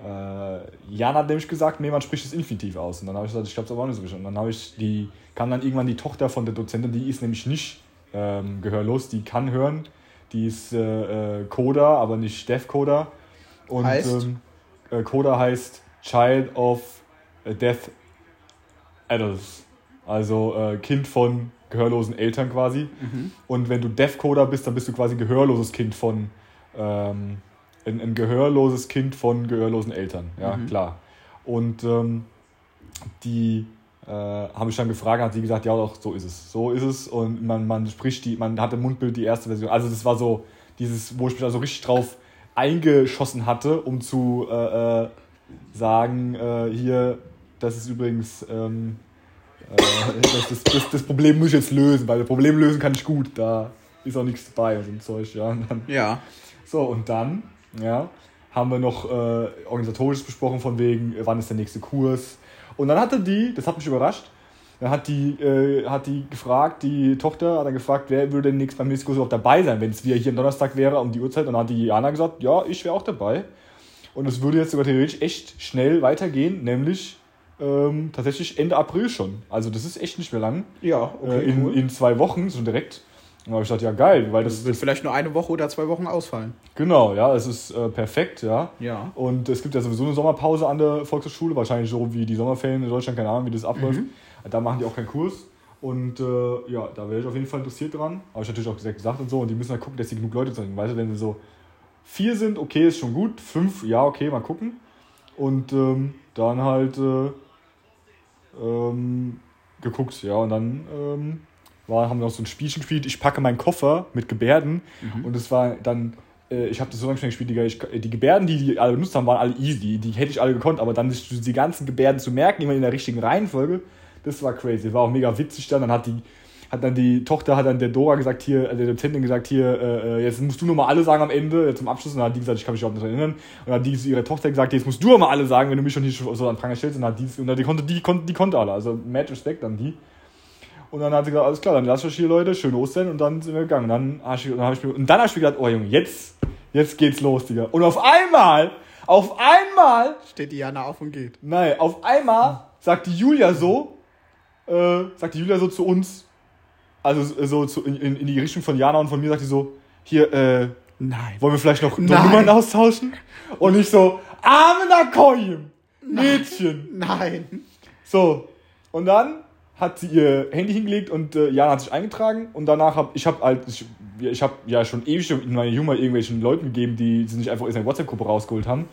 äh, Jan hat nämlich gesagt, nee, man spricht das Infinitiv aus. Und dann habe ich gesagt, ich glaube, das war nicht so richtig. Und dann habe ich die, kam dann irgendwann die Tochter von der Dozentin, die ist nämlich nicht ähm, gehörlos, die kann hören. Die ist äh, äh Coda, aber nicht Deaf Coda. Und heißt? Ähm, äh, Coda heißt Child of Deaf Adults. Also äh, Kind von gehörlosen Eltern quasi. Mhm. Und wenn du Deaf-Coder bist, dann bist du quasi ein gehörloses Kind von ähm, ein, ein, gehörloses Kind von gehörlosen Eltern. Ja, mhm. klar. Und ähm, die äh, habe ich dann gefragt, hat sie gesagt, ja doch, so ist es. So ist es. Und man, man spricht die, man hat im Mundbild die erste Version. Also das war so dieses, wo ich mich also richtig drauf eingeschossen hatte, um zu äh, äh, sagen, äh, hier, das ist übrigens, ähm, äh, das, das, das, das, Problem muss ich jetzt lösen, weil das Problem lösen kann ich gut, da ist auch nichts dabei und so ein Zeug, ja. Und dann, ja. So, und dann, ja, haben wir noch äh, organisatorisches besprochen, von wegen, wann ist der nächste Kurs. Und dann hatte die, das hat mich überrascht, Dann hat die, äh, hat die gefragt, die Tochter hat dann gefragt, wer würde denn nächstes beim Diskus überhaupt dabei sein, wenn es wieder hier am Donnerstag wäre um die Uhrzeit. Und dann hat die Jana gesagt, ja, ich wäre auch dabei. Und es würde jetzt sogar theoretisch echt schnell weitergehen, nämlich ähm, tatsächlich Ende April schon. Also das ist echt nicht mehr lang. Ja, okay, äh, in, cool. in zwei Wochen, so direkt. Und dann habe ich gedacht, ja geil, weil das, Das wird vielleicht nur eine Woche oder zwei Wochen ausfallen. Genau, ja, es ist äh, perfekt, ja. Ja. Und es gibt ja sowieso eine Sommerpause an der Volkshochschule, wahrscheinlich so wie die Sommerferien in Deutschland, keine Ahnung, wie das abläuft. Da machen die auch keinen Kurs. Und äh, ja, da wäre ich auf jeden Fall interessiert dran. Aber ich natürlich auch gesagt, gesagt und so. Und die müssen halt gucken, dass sie genug Leute zeigen. Weißt du, wenn sie so vier sind, okay, ist schon gut. Fünf, ja, okay, mal gucken. Und ähm, dann halt äh, ähm, geguckt, ja. Und dann ähm, war, haben wir noch so ein Spielchen gespielt. Ich packe meinen Koffer mit Gebärden. Und es war dann, äh, ich habe das so lange gespielt, Digga, ich, die Gebärden, die die alle benutzt haben, waren alle easy. Die, hätte ich alle gekonnt. Aber dann die, die ganzen Gebärden zu merken, immer in der richtigen Reihenfolge, das war crazy. War auch mega witzig dann. Dann hat die, hat dann die Tochter, hat dann der Dora gesagt, hier, also der Dozentin gesagt, hier, äh, äh, jetzt musst du nochmal alle sagen am Ende, äh, zum Abschluss. Und dann hat die gesagt, ich kann mich überhaupt nicht erinnern. Und dann hat die zu ihrer Tochter gesagt, jetzt musst du nochmal alle sagen, wenn du mich schon hier so an Pranger stellst. Und dann hat die, und dann die konnte, die konnte, die konnte alle. Also, mad Respekt an die. Und dann hat sie gesagt, alles klar, dann lass euch hier, Leute, schöne Ostern. Und dann sind wir gegangen. Und dann habe dann hab ich, mir- und dann hab ich mir gedacht, oh Junge, jetzt, jetzt geht's los, Digga. Und auf einmal, auf einmal Steht die Jana auf und geht. Nein, auf einmal sagt die Julia so, äh, sagt die Julia so zu uns, also so zu, in, in in die Richtung von Jana und von mir, sagt die so, hier, äh, Nein. wollen wir vielleicht noch. Nummern austauschen? Und ich so, Amena Koyim, Mädchen. Nein. So, und dann hat sie ihr Handy hingelegt und äh, Jana hat sich eingetragen und danach habe ich habe halt ich, ich habe ja schon ewig in meine Nummer irgendwelchen Leuten gegeben, die sie nicht einfach aus der WhatsApp-Gruppe rausgeholt haben.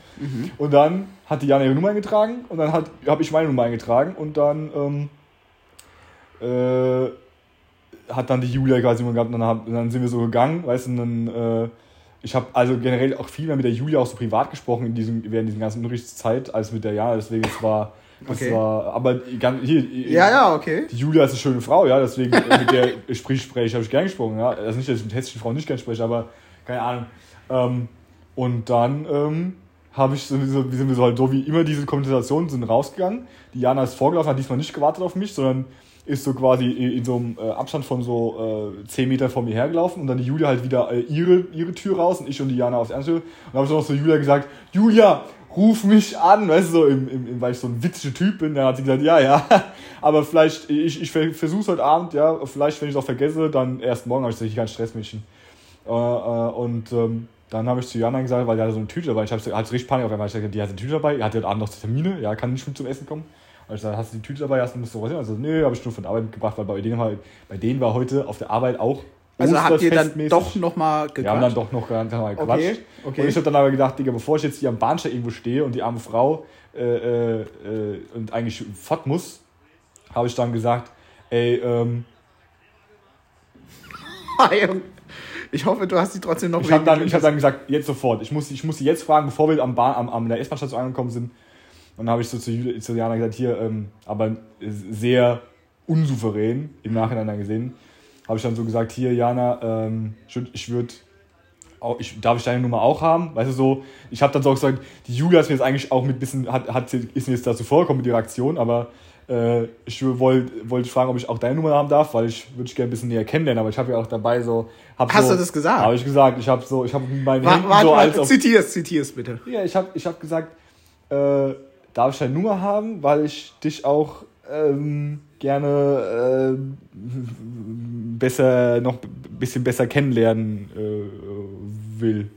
Und dann hat die Jana ihre Nummer eingetragen und dann habe ich meine Nummer eingetragen und dann ähm, äh, hat dann die Julia quasi immer gehabt und dann, hab, und dann sind wir so gegangen, weißt du, und dann äh, ich habe also generell auch viel mehr mit der Julia auch so privat gesprochen in diesem, während dieser ganzen Unterrichtszeit als mit der Jana, deswegen es war, das Okay. war, aber ganz, hier, Ja, ja, okay. die Julia ist eine schöne Frau, ja, deswegen äh, mit der <laughs> sprich, spreche habe ich gern gesprochen, ja. Also nicht, dass ich mit hessischen Frauen nicht gern spreche, aber keine Ahnung. Ähm, und dann ähm, habe ich so, so, sind wir so halt so wie immer diese Konversationen sind rausgegangen. Die Jana ist vorgelaufen, hat diesmal nicht gewartet auf mich, sondern ist so quasi in so einem äh, Abstand von so äh, 10 Meter vor mir hergelaufen und dann die Julia halt wieder äh, ihre, ihre Tür raus und ich und die Jana aufs Ernste. Und dann habe ich noch so Julia gesagt, Julia, ruf mich an, weißt du, so, im, im, weil ich so ein witziger Typ bin. Dann hat sie gesagt, ja, ja, <laughs> aber vielleicht, ich, ich versuch's heute Abend, ja, vielleicht, wenn ich es auch vergesse, dann erst morgen habe ich gesagt, ich kann Stressmädchen. Äh, äh, und ähm, dann habe ich zu Jana gesagt, weil die hatte so eine Tüte dabei, ich habe so, hatte richtig Panik auf einmal, ich gesagt, die hat eine Tüte dabei, hat heute Abend noch Termine, ja, kann nicht mit zum Essen kommen. Und ich gesagt, hast du die Tüte dabei, hast du musst du was hin? Also, nee, habe ich nur von der Arbeit mitgebracht, weil bei denen, war, bei denen war heute auf der Arbeit auch Also habt ihr dann doch nochmal gequatscht? Wir haben dann doch noch normal gequatscht. Okay, okay. Und ich habe dann aber gedacht, Digga, bevor ich jetzt hier am Bahnsteig irgendwo stehe und die arme Frau äh, äh, äh, und eigentlich fort muss, habe ich dann gesagt, ey, ähm, <laughs> Ich hoffe, du hast sie trotzdem noch ich habe dann, ich hab dann gesagt, jetzt sofort. Ich muss, ich muss sie jetzt fragen, bevor wir am Bahn, am, am der S-Bahn-Station angekommen sind. Und dann habe ich so zu, zu Jana gesagt, hier, ähm, aber sehr unsouverän im Nachhinein dann gesehen, habe ich dann so gesagt, hier, Jana, ähm, ich würde, ich würd, auch, ich, darf ich deine Nummer auch haben? Weißt du, so, ich habe dann so gesagt, die Julia ist mir jetzt eigentlich auch mit bisschen, hat, hat, ist mir jetzt dazu vorgekommen mit ihrer Aktion, aber äh, ich wollte wollt fragen, ob ich auch deine Nummer haben darf, weil ich würde dich gerne ein bisschen näher kennenlernen, aber ich habe ja auch dabei so. Hast so, du das gesagt? Habe ich gesagt, ich habe so, ich habe meine Wa- Händen Warte so mal, als auf, zitier's, zitier's bitte. ja, ich habe ich hab gesagt, äh, darf ich deine Nummer haben, weil ich dich auch ähm, gerne äh, besser, noch ein bisschen besser kennenlernen äh, will.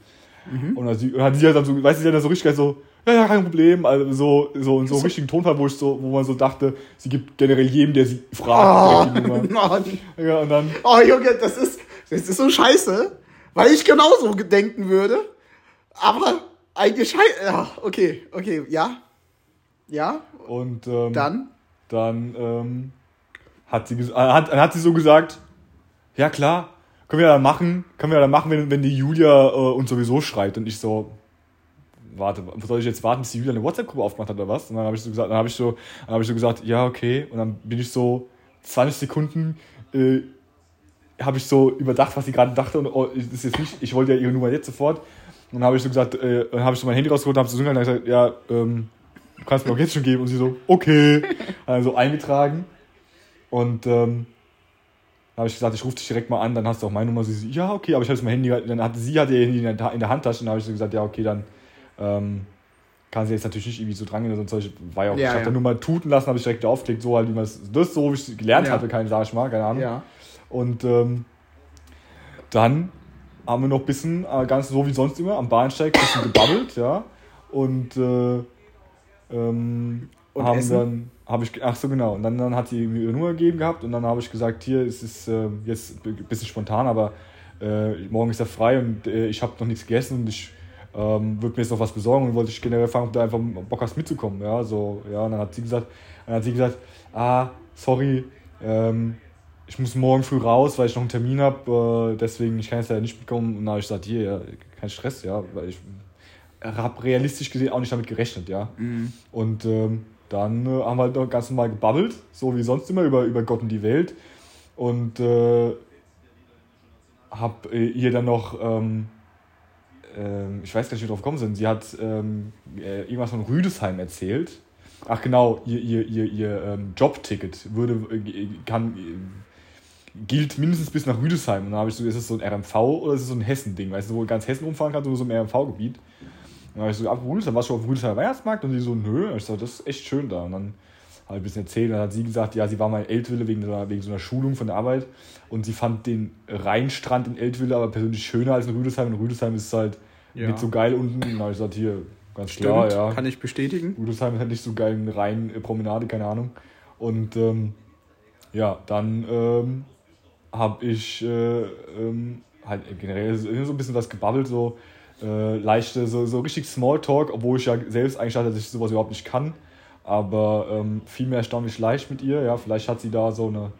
Und dann sie, hat sie halt dann so, weißt du, sie hat dann so richtig so, ja, ja, kein Problem, also so, so in so einem richtigen Tonfall, wo ich so, wo man so dachte, sie gibt generell jedem, der sie fragt, Nummer. <laughs> Mann. Ja, und dann, Oh, Junge, das ist, das ist so scheiße, weil ich genauso denken würde. Aber eigentlich scheiße. Ja, okay, okay, ja. Ja, und ähm, dann? dann ähm, hat, sie äh, hat, hat sie so gesagt, ja klar, können wir ja dann machen, können wir ja dann machen, wenn, wenn die Julia äh, uns sowieso schreibt. Und ich so, warte, soll ich jetzt warten, bis die Julia eine WhatsApp-Gruppe aufgemacht hat oder was? Und dann habe ich so gesagt, dann habe ich so, dann habe ich so gesagt, ja, okay. Und dann bin ich so 20 Sekunden äh, habe ich so überdacht, was sie gerade dachte und oh, ist jetzt nicht, ich wollte ja ihre Nummer jetzt sofort. Und dann habe ich so gesagt, äh, dann habe ich so mein Handy rausgeholt, habe so und gesagt, ja, ähm, du kannst mir auch jetzt schon geben. Und sie so, okay. Also eingetragen. Und ähm, dann habe ich gesagt, ich rufe dich direkt mal an, dann hast du auch meine Nummer. Sie so, ja, okay, aber ich habe jetzt mein Handy, dann hatte sie hatte ihr Handy in der, in der Handtasche und dann habe ich so gesagt, ja, okay, dann ähm, kann sie jetzt natürlich nicht irgendwie so dran oder so. Ich, war ja auch, Ja, ich habe ja. dann nur mal tuten lassen, habe ich direkt aufgelegt, so halt, wie man das ist so, wie ich gelernt Ja. hatte, keine, sag ich mal, keine Ahnung. Ja. Und ähm, dann haben wir noch ein bisschen, äh, ganz so wie sonst immer, am Bahnsteig ein bisschen gebabbelt, ja. Und, äh, ähm, Und haben Essen? dann, habe ich, ach so genau, und dann, dann hat sie mir ihre Nummer gegeben gehabt und dann habe ich gesagt, hier, es ist äh, jetzt ein bisschen spontan, aber äh, morgen ist er frei und äh, ich habe noch nichts gegessen und ich ähm, würde mir jetzt noch was besorgen und wollte ich generell fragen, ob du einfach Bock hast mitzukommen, ja, so, ja, und dann hat sie gesagt, dann hat sie gesagt, ah, sorry, ähm, ich muss morgen früh raus, weil ich noch einen Termin habe, äh, deswegen ich kann jetzt leider nicht mitkommen. Und dann habe ich gesagt, hier, ja, kein Stress, ja, weil ich habe realistisch gesehen auch nicht damit gerechnet, ja. Und ähm, dann äh, haben wir halt noch ganz normal gebabbelt, so wie sonst immer, über, über Gott und die Welt. Und äh, habe äh, ihr dann noch, ähm, ähm, ich weiß gar nicht, wie wir drauf gekommen sind, sie hat ähm, äh, irgendwas von Rüdesheim erzählt. Ach genau, ihr, ihr, ihr, ihr ähm, Jobticket würde, äh, kann, äh, gilt mindestens bis nach Rüdesheim. Und dann habe ich so, ist es so ein RMV oder ist es so ein Hessen-Ding? Weißt du, wo ganz Hessen rumfahren kannst oder so im RMV-Gebiet? Dann habe ich so, ab Rüdesheim, warst du auf Rüdesheimer Weihnachtsmarkt? Und sie so, nö. Und ich so, das ist echt schön da. Und dann habe ich ein bisschen erzählt. Dann hat sie gesagt, ja, sie war mal in Eltville wegen, der, wegen so einer Schulung von der Arbeit. Und sie fand den Rheinstrand in Eltville aber persönlich schöner als in Rüdesheim. Und Rüdesheim ist halt Ja. nicht so geil unten. Und dann habe ich gesagt, hier, ganz klar, ja. Kann ich bestätigen. Rudolfsheim hat nicht so geil eine Rhein-Promenade, keine Ahnung. Und ähm, ja, dann ähm, habe ich äh, ähm, halt generell so so ein bisschen was gebabbelt, so äh, leichte, so, so richtig Smalltalk, obwohl ich ja selbst eigentlich dachte, dass ich sowas überhaupt nicht kann. Aber ähm, vielmehr erstaunlich leicht mit ihr. Ja, vielleicht hat sie da so eine,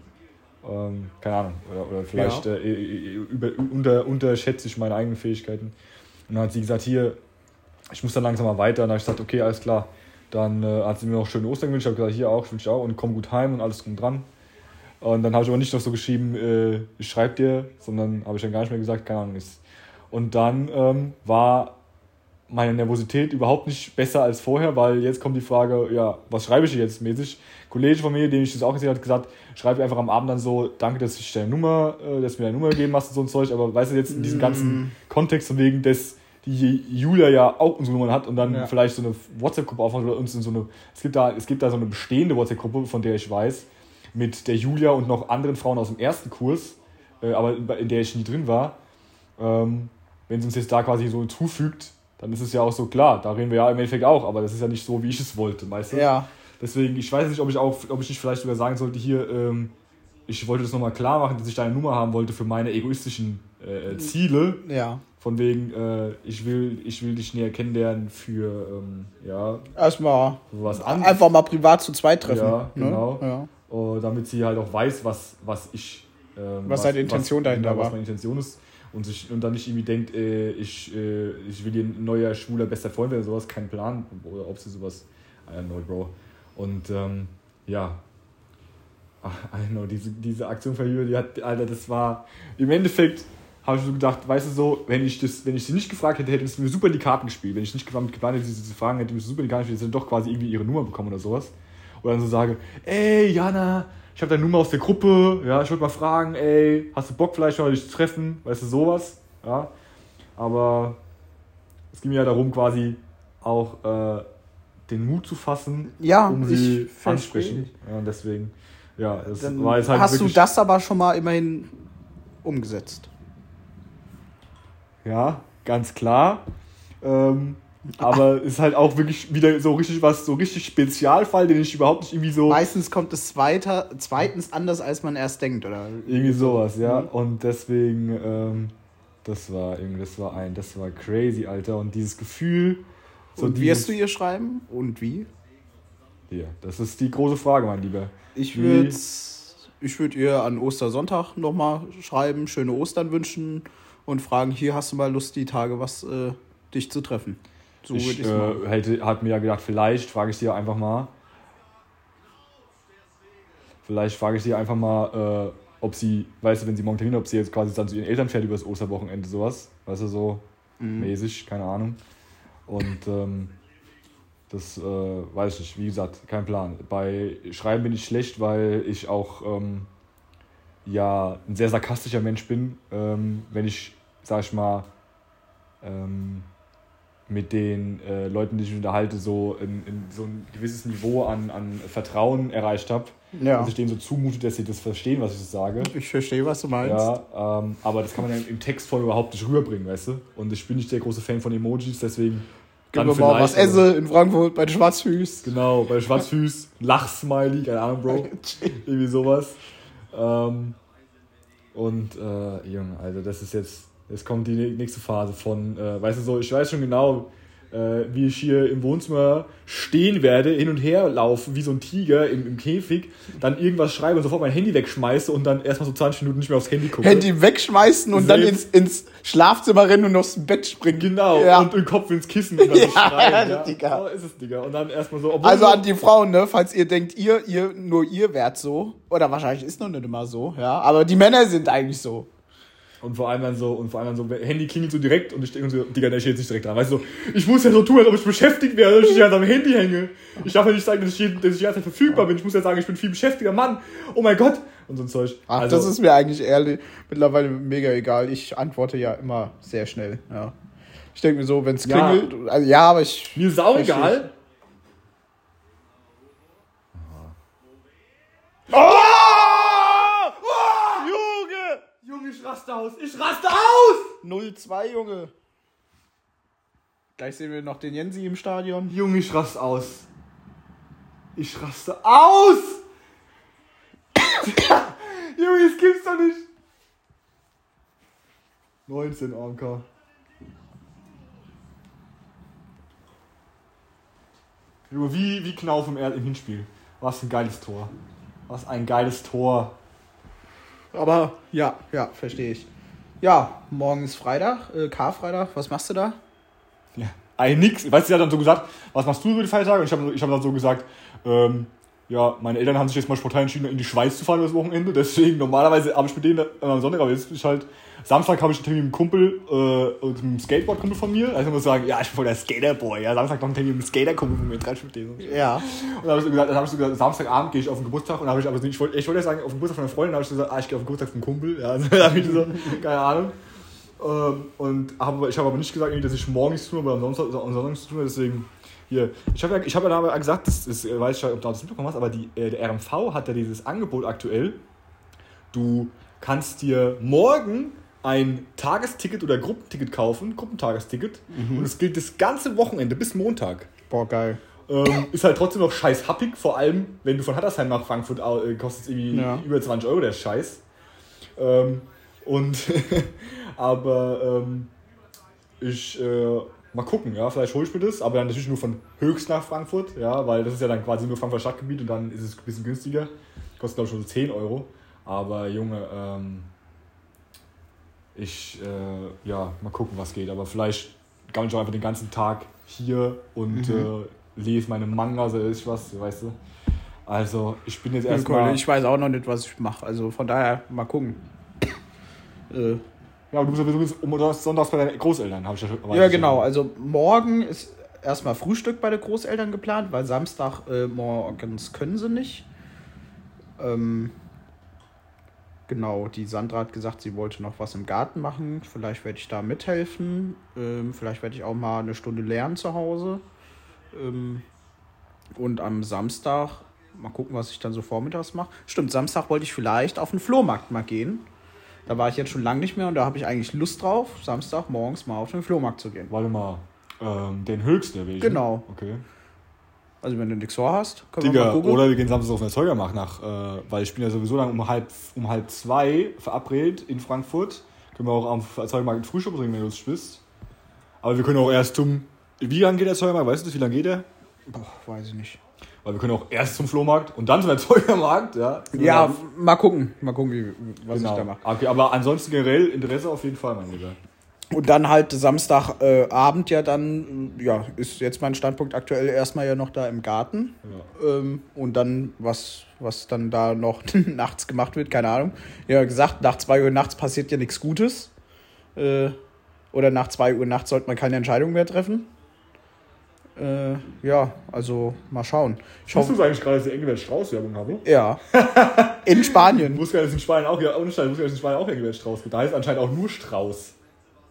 ähm, keine Ahnung, oder, oder vielleicht Ja. äh, äh, über, unter, unterschätze ich meine eigenen Fähigkeiten. Und dann hat sie gesagt, hier, ich muss dann langsam mal weiter. Und dann habe ich gesagt, okay, alles klar. Dann äh, hat sie mir noch schöne Ostern gewünscht. Ich habe gesagt, hier auch, ich wünsche auch und komm gut heim und alles drum dran. Und dann habe ich aber nicht noch so geschrieben, äh, ich schreibe dir, sondern habe ich dann gar nicht mehr gesagt, keine Ahnung ist. Und dann ähm, war meine Nervosität überhaupt nicht besser als vorher, weil jetzt kommt die Frage, ja, was schreibe ich jetzt mäßig? Ein Kollege von mir, dem ich das auch gesehen habe, hat gesagt, schreib einfach am Abend dann so, danke, dass ich deine Nummer, äh, dass du mir deine Nummer gegeben hast und so ein Zeug, aber weißt du jetzt in diesem ganzen Kontext von wegen, dass die Julia ja auch unsere Nummer hat und dann Ja. vielleicht so eine WhatsApp-Gruppe aufmacht oder uns in so eine, es gibt da, es gibt da so eine bestehende WhatsApp-Gruppe, von der ich weiß, mit der Julia und noch anderen Frauen aus dem ersten Kurs, äh, aber in der ich nie drin war. Ähm, wenn sie uns jetzt da quasi so hinzufügt, dann ist es ja auch so klar, da reden wir ja im Endeffekt auch, aber das ist ja nicht so, wie ich es wollte, weißt du? Ja. Deswegen, ich weiß nicht, ob ich auch, ob ich nicht vielleicht sogar sagen sollte, hier, ähm, ich wollte das nochmal klar machen, dass ich deine Nummer haben wollte für meine egoistischen äh, Ziele. Ja. Von wegen, äh, ich, will, ich will dich näher kennenlernen für, ähm, ja, Erstmal was an, einfach mal privat zu zweit treffen. Ja, genau. Ne? Ja. äh, damit sie halt auch weiß, was, was ich. Ähm, Was seine Intention dahinter genau, war. Was meine Intention ist. Und, sich, und dann nicht irgendwie denkt, äh, ich, äh, ich will ein neuer, schwuler, bester Freund werden, sowas, kein Plan. Oder ob sie sowas. I don't know, Bro. Und ähm, ja. Ach, I don't know, diese, diese Aktion von Julia, die hat, Alter, das war. Im Endeffekt habe ich so gedacht, weißt du so, wenn ich, das, wenn ich sie nicht gefragt hätte, hätte es mir super in die Karten gespielt. Wenn ich nicht geplant hätte, diese Fragen, hätte mir super in die Karten gespielt, hätte ich doch quasi irgendwie ihre Nummer bekommen oder sowas. Oder dann so sage, ey, Jana, ich habe deine Nummer aus der Gruppe, ja, ich wollte mal fragen, ey, hast du Bock vielleicht mal dich zu treffen, weißt du, sowas, ja. Aber es ging mir ja darum, quasi auch äh, den Mut zu fassen, Ja, um sie ansprechen. Ja, und deswegen, ja, das Dann war jetzt halt hast du das aber schon mal immerhin umgesetzt. Ja, ganz klar. Ähm, aber ist halt auch wirklich wieder so richtig was, so richtig Spezialfall, den ich überhaupt nicht irgendwie so. Meistens kommt es weiter, zweitens anders, als man erst denkt, oder? Irgendwie sowas, ja. Mhm. Und deswegen, ähm, das war irgendwie, das war ein, das war crazy, Alter. Und dieses Gefühl, so Und dieses, wirst du ihr schreiben? Und wie? Ja, das ist die große Frage, mein Lieber. Ich würde ich würd ihr an Ostersonntag nochmal schreiben, schöne Ostern wünschen und fragen, hier hast du mal Lust, die Tage was äh, dich zu treffen. So ich äh, hätte, hat mir ja gedacht, vielleicht frage ich sie einfach mal. Vielleicht frage ich sie einfach mal, äh, ob sie, weißt du, wenn sie morgen Termin ob sie jetzt quasi dann zu ihren Eltern fährt übers Osterwochenende, sowas. Weißt du, so Mhm. mäßig, keine Ahnung. Und ähm, Das äh, weiß ich nicht. Wie gesagt, kein Plan. Bei Schreiben bin ich schlecht, weil ich auch ähm, ja ein sehr sarkastischer Mensch bin. Ähm, wenn ich, sag ich mal, ähm, mit den äh, Leuten, die ich unterhalte, so, in, in so ein gewisses Niveau an, an Vertrauen erreicht habe. Ja. Dass ich denen so zumute, dass sie das verstehen, was ich so sage. Ich verstehe, was du meinst. Ja, ähm, aber das kann man ja im Textform überhaupt nicht rüberbringen, weißt du? Und ich bin nicht der große Fan von Emojis, deswegen. Gib mir mal was esse in Frankfurt bei den Schwarzfüß. Genau, bei Schwarzfüß, <laughs> Lachsmiley, keine Ahnung, Bro. Irgendwie sowas. Ähm, und, äh, Junge, also das ist jetzt, jetzt kommt die nächste Phase von, äh, weißt du so, ich weiß schon genau, äh, wie ich hier im Wohnzimmer stehen werde, hin und her laufen, wie so ein Tiger im, im Käfig, dann irgendwas schreibe und sofort mein Handy wegschmeiße und dann erstmal so 20 Minuten nicht mehr aufs Handy gucke. Handy wegschmeißen und dann ins, ins Schlafzimmer rennen und aufs Bett springen. Genau, Ja. und den Kopf ins Kissen und dann <laughs> so Ja, schreien. Ja, Digga. So ist es, Digga. Und dann erstmal so, Also so- an die Frauen, ne, falls ihr denkt, ihr, ihr, nur ihr wärt so, oder wahrscheinlich ist noch nicht immer so, ja, aber die Männer sind eigentlich so. Und vor allem dann so, und vor allem dann so, Handy klingelt so direkt und ich denke so, Digga, der steht jetzt nicht direkt dran. Weißt du, so, ich muss ja so tun, als ob ich beschäftigt wäre, dass ich ja am Handy hänge. Ich darf ja nicht sagen, dass ich, jeden, dass ich die ganze Zeit verfügbar bin. Ich muss ja sagen, ich bin viel beschäftiger Mann. Oh mein Gott. Und so ein Zeug. Ach, also, das ist mir eigentlich ehrlich mittlerweile mega egal. Ich antworte ja immer sehr schnell, ja. Ich denke mir so, wenn es Ja. klingelt, also, ja, aber ich. mir sau Verstehe egal. Oh! Junge! Junge, ich raste aus. Ich raste aus! 0-2, Junge. Gleich sehen wir noch den Jensi im Stadion. Junge, ich raste aus. Ich raste aus! <coughs> Junge, das gibt's doch nicht. 19 AMK. Junge, wie, wie Knauf im, im Hinspiel. Was ein geiles Tor. Was ein geiles Tor. Aber ja, ja, verstehe ich. Ja, morgen ist Freitag, äh, Karfreitag. Was machst du da? Ja, eigentlich nix. Weißt du, sie hat dann so gesagt, was machst du über die Feiertage? Und ich habe ich hab dann so gesagt, ähm, ja, meine Eltern haben sich jetzt mal spontan entschieden, in die Schweiz zu fahren das Wochenende. Deswegen, normalerweise habe ich mit denen am Sonntag, aber jetzt ich halt, Samstag habe ich einen Termin mit einem Kumpel, äh, und einem Skateboard-Kumpel von mir. Also ich muss sagen, ja, ich bin voll der Skaterboy. Ja, Samstag noch einen Termin mit einem Skater-Kumpel von mir, ich mit denen. Ja. Und dann habe ich so gesagt, dann ich so gesagt, Samstagabend gehe ich auf den Geburtstag und habe ich aber nicht, ich wollte ich wollte ja sagen, auf den Geburtstag von einer Freundin, habe ich gesagt, ah, ich gehe auf den Geburtstag von einem Kumpel. Ja, <laughs> also, da habe ich so, keine Ahnung. Ähm, und hab, ich habe aber nicht gesagt, dass ich morgen nichts tun aber am Sonntag, am Sonntag nichts zu tun deswegen hier. Ich habe ja, ich hab ja aber gesagt, das, das äh, weiß ich ja, ob du das mitbekommen hast, aber die, äh, der RMV hat ja dieses Angebot aktuell. Du kannst dir morgen ein Tagesticket oder Gruppenticket kaufen, Gruppentagesticket, und es gilt das ganze Wochenende bis Montag. Boah, geil. Ähm, ist halt trotzdem noch scheiß happig, vor allem wenn du von Hattersheim nach Frankfurt äh, kostet irgendwie Ja. über 20 Euro der Scheiß. Ähm, und <laughs> aber ähm, ich äh, mal gucken, ja, vielleicht hole ich mir das, aber dann natürlich nur von Höchst nach Frankfurt, ja, weil das ist ja dann quasi nur Frankfurt Stadtgebiet und dann ist es ein bisschen günstiger. Kostet glaube ich schon so 10 Euro. Aber Junge, ähm, ich äh, ja, mal gucken, was geht. Aber vielleicht kann ich auch einfach den ganzen Tag hier und äh, lese meine Mangas oder ist was, weißt du. Also ich bin jetzt erstmal. Ich weiß auch noch nicht, was ich mache. Also von daher mal gucken. äh, Ja, aber du bist um du sonntags bei deinen Großeltern, habe ich ja schon. ja, genau. Also morgen ist erstmal Frühstück bei den Großeltern geplant, weil Samstag äh, morgens können sie nicht. Ähm, genau, die Sandra hat gesagt, sie wollte noch was im Garten machen. Vielleicht werde ich da mithelfen. Ähm, vielleicht werde ich auch mal eine Stunde lernen zu Hause. Ähm, und am Samstag mal gucken, was ich dann so vormittags mache. Stimmt, Samstag wollte ich vielleicht auf den Flohmarkt mal gehen. Da war ich jetzt schon lange nicht mehr und da habe ich eigentlich Lust drauf, Samstag morgens mal auf den Flohmarkt zu gehen. Warte mal. Ähm, den höchsten erwähnen. Genau. Okay. Also wenn du nichts vorhast, können wir Digga, mal gucken. oder wir gehen Samstag auf den Erzeugermarkt nach, äh, weil ich bin ja sowieso dann um halb, um halb zwei verabredet in Frankfurt. Können wir auch am Erzeugermarkt ein Frühstück bringen, wenn du es bist. Aber wir können auch erst zum. Wie lange geht der Erzeugermarkt? Weißt du, das, wie lange geht der? Boah, weiß ich nicht. Weil wir können auch erst zum Flohmarkt und dann zum Erzeugermarkt, <laughs> ja. Ja, mal gucken. Mal gucken, wie, was genau. ich da mache. Okay, aber ansonsten generell Interesse auf jeden Fall, mein Lieber. Und dann halt Samstagabend äh, ja dann, äh, ja, ist jetzt mein Standpunkt aktuell erstmal ja noch da im Garten. Ja. Ähm, und dann, was, was dann da noch <laughs> nachts gemacht wird, keine Ahnung. Ja, gesagt, nach 2 Uhr nachts passiert ja nichts Gutes. Äh, oder nach 2 Uhr nachts sollte man keine Entscheidung mehr treffen. Äh, ja, also mal schauen. Ich Hast du eigentlich gerade, dass ich Engelbert Strauß-Werbung habe? ja. <laughs> In Spanien. nicht, dass in Spanien auch, ja, ohne gar nicht, dass in Spanien auch Engelbert Strauß. Da heißt anscheinend auch nur Strauß. Das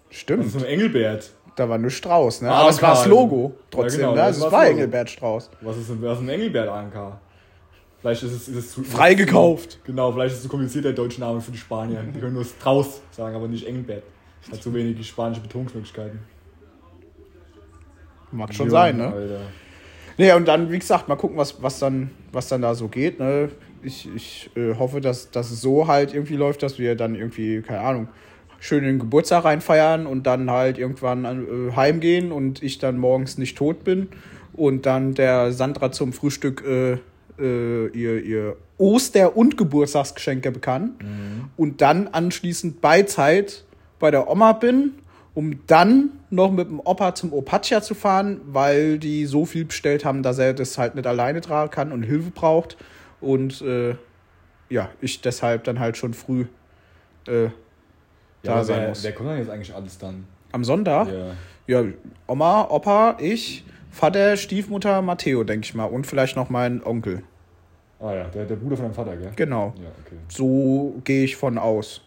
ist Stimmt. so ein Engelbert. Da war nur Strauß, ne? Ah, Aber es war das. Logo trotzdem, Ja, genau, ne? das Also es war's war. Engelbert Strauß. Was ist, denn- was ist ein Engelbert ANK? Vielleicht ist es, ist es zu. Freigekauft. Genau, vielleicht ist es zu kompliziert, der deutsche Name für die Spanier. Die können nur Strauß sagen, aber nicht Engelbert. Hat zu wenig spanische Betonungsmöglichkeiten. Mag schon Ja, sein, ne? Alter. Nee, und dann, wie gesagt, mal gucken, was, was, dann, was dann da so geht. Ne? Ich, ich äh, hoffe, dass, es so halt irgendwie läuft, dass wir dann irgendwie, keine Ahnung, schön den Geburtstag reinfeiern und dann halt irgendwann äh, heimgehen und ich dann morgens nicht tot bin und dann der Sandra zum Frühstück äh, äh, ihr, ihr Oster- und Geburtstagsgeschenke bekannt und dann anschließend Beizeit bei der Oma bin, um dann noch mit dem Opa zum Opatscha zu fahren, weil die so viel bestellt haben, dass er das halt nicht alleine tragen kann und Hilfe braucht. Und äh, ja, ich deshalb dann halt schon früh äh, Ja, da sein wer, muss. wer kommt denn jetzt eigentlich alles dann? Am Sonntag? Ja. Ja, Oma, Opa, ich, Vater, Stiefmutter, Matteo, denke ich mal. Und vielleicht noch mein Onkel. Ah ja, der, der Bruder von deinem Vater, gell? Genau. Ja, okay. So gehe ich von aus.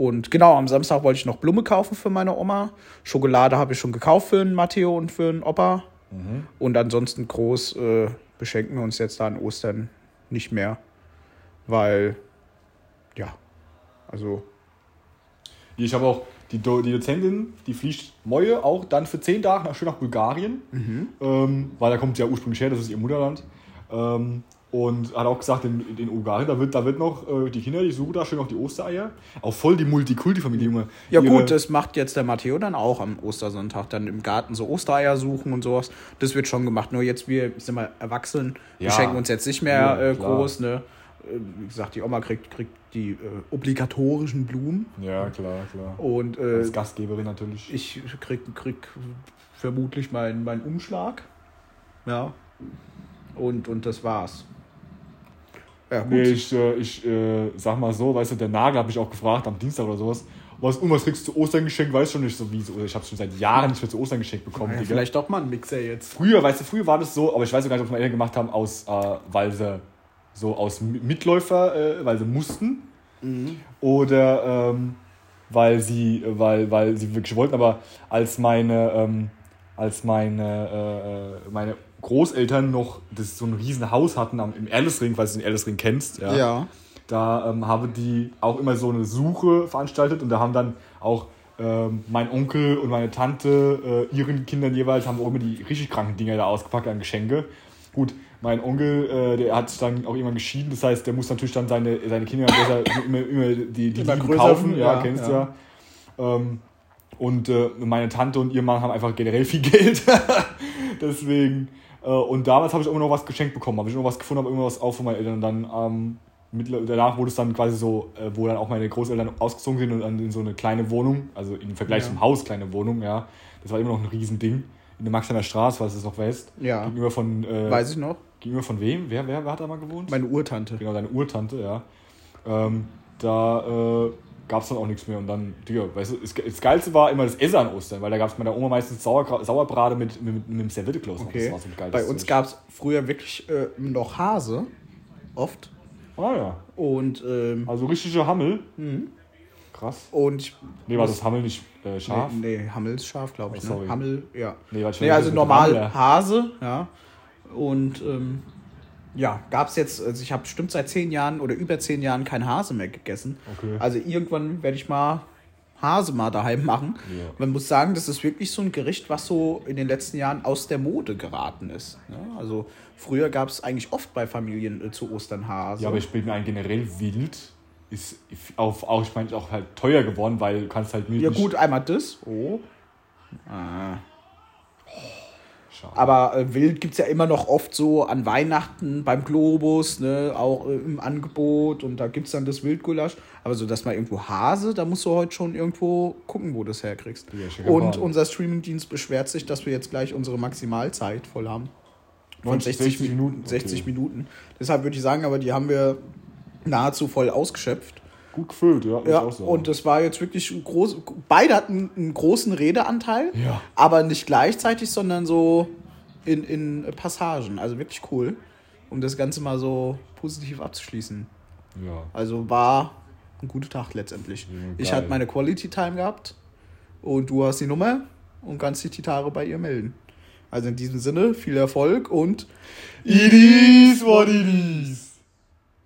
Und genau, am Samstag wollte ich noch Blume kaufen für meine Oma. Schokolade habe ich schon gekauft für den Matteo und für den Opa. Mhm. Und ansonsten groß äh, beschenken wir uns jetzt da an Ostern nicht mehr. Weil, ja, also, Ich habe auch die, Do die Dozentin, die fliegt Moje auch dann für zehn Tage nach, schön nach Bulgarien, ähm, weil da kommt sie ja ursprünglich her, das ist ihr Mutterland. Ähm, und hat auch gesagt, in, in Bulgarien, da wird, da wird noch, äh, die Kinder, die suchen da schön noch die Ostereier. Auch voll die Multikulti-Familie, Junge. ja Ihre- gut, das macht jetzt der Matteo dann auch am Ostersonntag, dann im Garten so Ostereier suchen und sowas. Das wird schon gemacht. Nur jetzt, wir sind mal erwachsen, wir Ja. schenken uns jetzt nicht mehr Ja, äh, groß, ne? Äh, Wie gesagt, die Oma kriegt, kriegt die äh, obligatorischen Blumen. Ja, klar, klar. Und äh, Als Gastgeberin natürlich. ich krieg, krieg vermutlich meinen mein Umschlag. Ja. Und, und das war's. Ja, gut. Nee, ich, äh, ich äh, sag mal so, weißt du, der Nagel habe ich auch gefragt am Dienstag oder sowas. Was, und was kriegst du zu Ostern geschenkt? Weiß schon nicht so wie so. Ich habe schon seit Jahren nicht mehr zu Ostern geschenkt bekommen. ja, vielleicht doch mal ein Mixer jetzt. Früher, weißt du, früher war das so, aber ich weiß auch gar nicht, ob meine Eltern gemacht haben, aus, äh, weil sie so aus Mi- Mitläufer, äh, weil sie mussten. Oder ähm, weil sie, äh, weil, weil sie wirklich wollten, aber als meine, ähm, als meine, äh, meine Großeltern noch das, so ein riesen Haus hatten am, im Erlesring, falls du den Erlesring kennst, ja, Ja. da ähm, haben die auch immer so eine Suche veranstaltet und da haben dann auch ähm, mein Onkel und meine Tante äh, ihren Kindern jeweils haben auch immer die richtig kranken Dinger da ausgepackt an Geschenke. Gut, mein Onkel, äh, der hat sich dann auch irgendwann geschieden, das heißt, der muss natürlich dann seine, seine Kinder besser <coughs> immer, immer die, die Immer kaufen, ja, ja, kennst ja. ja. Ähm, und äh, meine Tante und ihr Mann haben einfach generell viel <laughs> Geld. Deswegen. Äh, und damals habe ich immer noch was geschenkt bekommen. Habe ich noch was gefunden, habe immer was auch von meinen Eltern. Und dann ähm, danach wurde es dann quasi so, äh, wo dann auch meine Großeltern ausgezogen sind und dann in so eine kleine Wohnung, also im Vergleich Ja. zum Haus kleine Wohnung, ja. Das war immer noch ein Riesending. In der Maxener Straße, du es noch weißt. Ja. Gegenüber von, äh, Weiß ich noch. gegenüber von wem? Wer, wer, wer hat da mal gewohnt? Meine Urtante. Genau, deine Urtante, ja. Ähm, da äh, gab es dann auch nichts mehr. Und dann, Digga, weißt du, das, Geilste war immer das Essen an Ostern, weil da gab es meiner Oma meistens Sauergra Sauerbrate mit, mit, mit einem Serviettekloß. Okay. Das war so ein geiles Bei uns gab es früher wirklich äh, noch Hase. Oft. Ah ja. Und, ähm, Also richtige Hammel. Mhm. Krass. und ich. Nee, war das Hammel nicht äh, scharf? Nee, nee Hammel ist scharf, glaube ich. Oh, ne? Hammel, ja. Nee, Nee, also mit normal Rammler. Hase, ja. Und ähm, ja, gab es jetzt, also ich habe bestimmt seit zehn Jahren oder über zehn Jahren kein Hase mehr gegessen. Okay. Also irgendwann werde ich mal Hase mal daheim machen. Ja. Man muss sagen, das ist wirklich so ein Gericht, was so in den letzten Jahren aus der Mode geraten ist. Ne? Also früher gab es eigentlich oft bei Familien äh, zu Ostern Hase. Ja, aber ich bin mir ein generell wild. Ist auf, auch, ich meine, auch halt teuer geworden, weil du kannst halt Milch ja nicht- gut, einmal das. Oh. Ah. Schade. Aber äh, Wild gibt es ja immer noch oft so an Weihnachten beim Globus, ne, auch äh, im Angebot und da gibt es dann das Wildgulasch. Aber so, dass mal irgendwo Hase, da musst du heute schon irgendwo gucken, wo du das herkriegst. Ja, und unser Streamingdienst beschwert sich, dass wir jetzt gleich unsere Maximalzeit voll haben. Von 90, 60, 60 Minuten, 60 okay. Minuten. Deshalb würde ich sagen, aber die haben wir nahezu voll ausgeschöpft. Gut gefüllt, ja. Ja, und das war jetzt wirklich ein groß. Beide hatten einen großen Redeanteil, Ja. aber nicht gleichzeitig, sondern so in, in Passagen. Also wirklich cool, um das Ganze mal so positiv abzuschließen. Ja. Also war ein guter Tag letztendlich. Ja, ich hatte meine Quality Time gehabt und du hast die Nummer und kannst die Tage bei ihr melden. Also in diesem Sinne, viel Erfolg und It is what it is.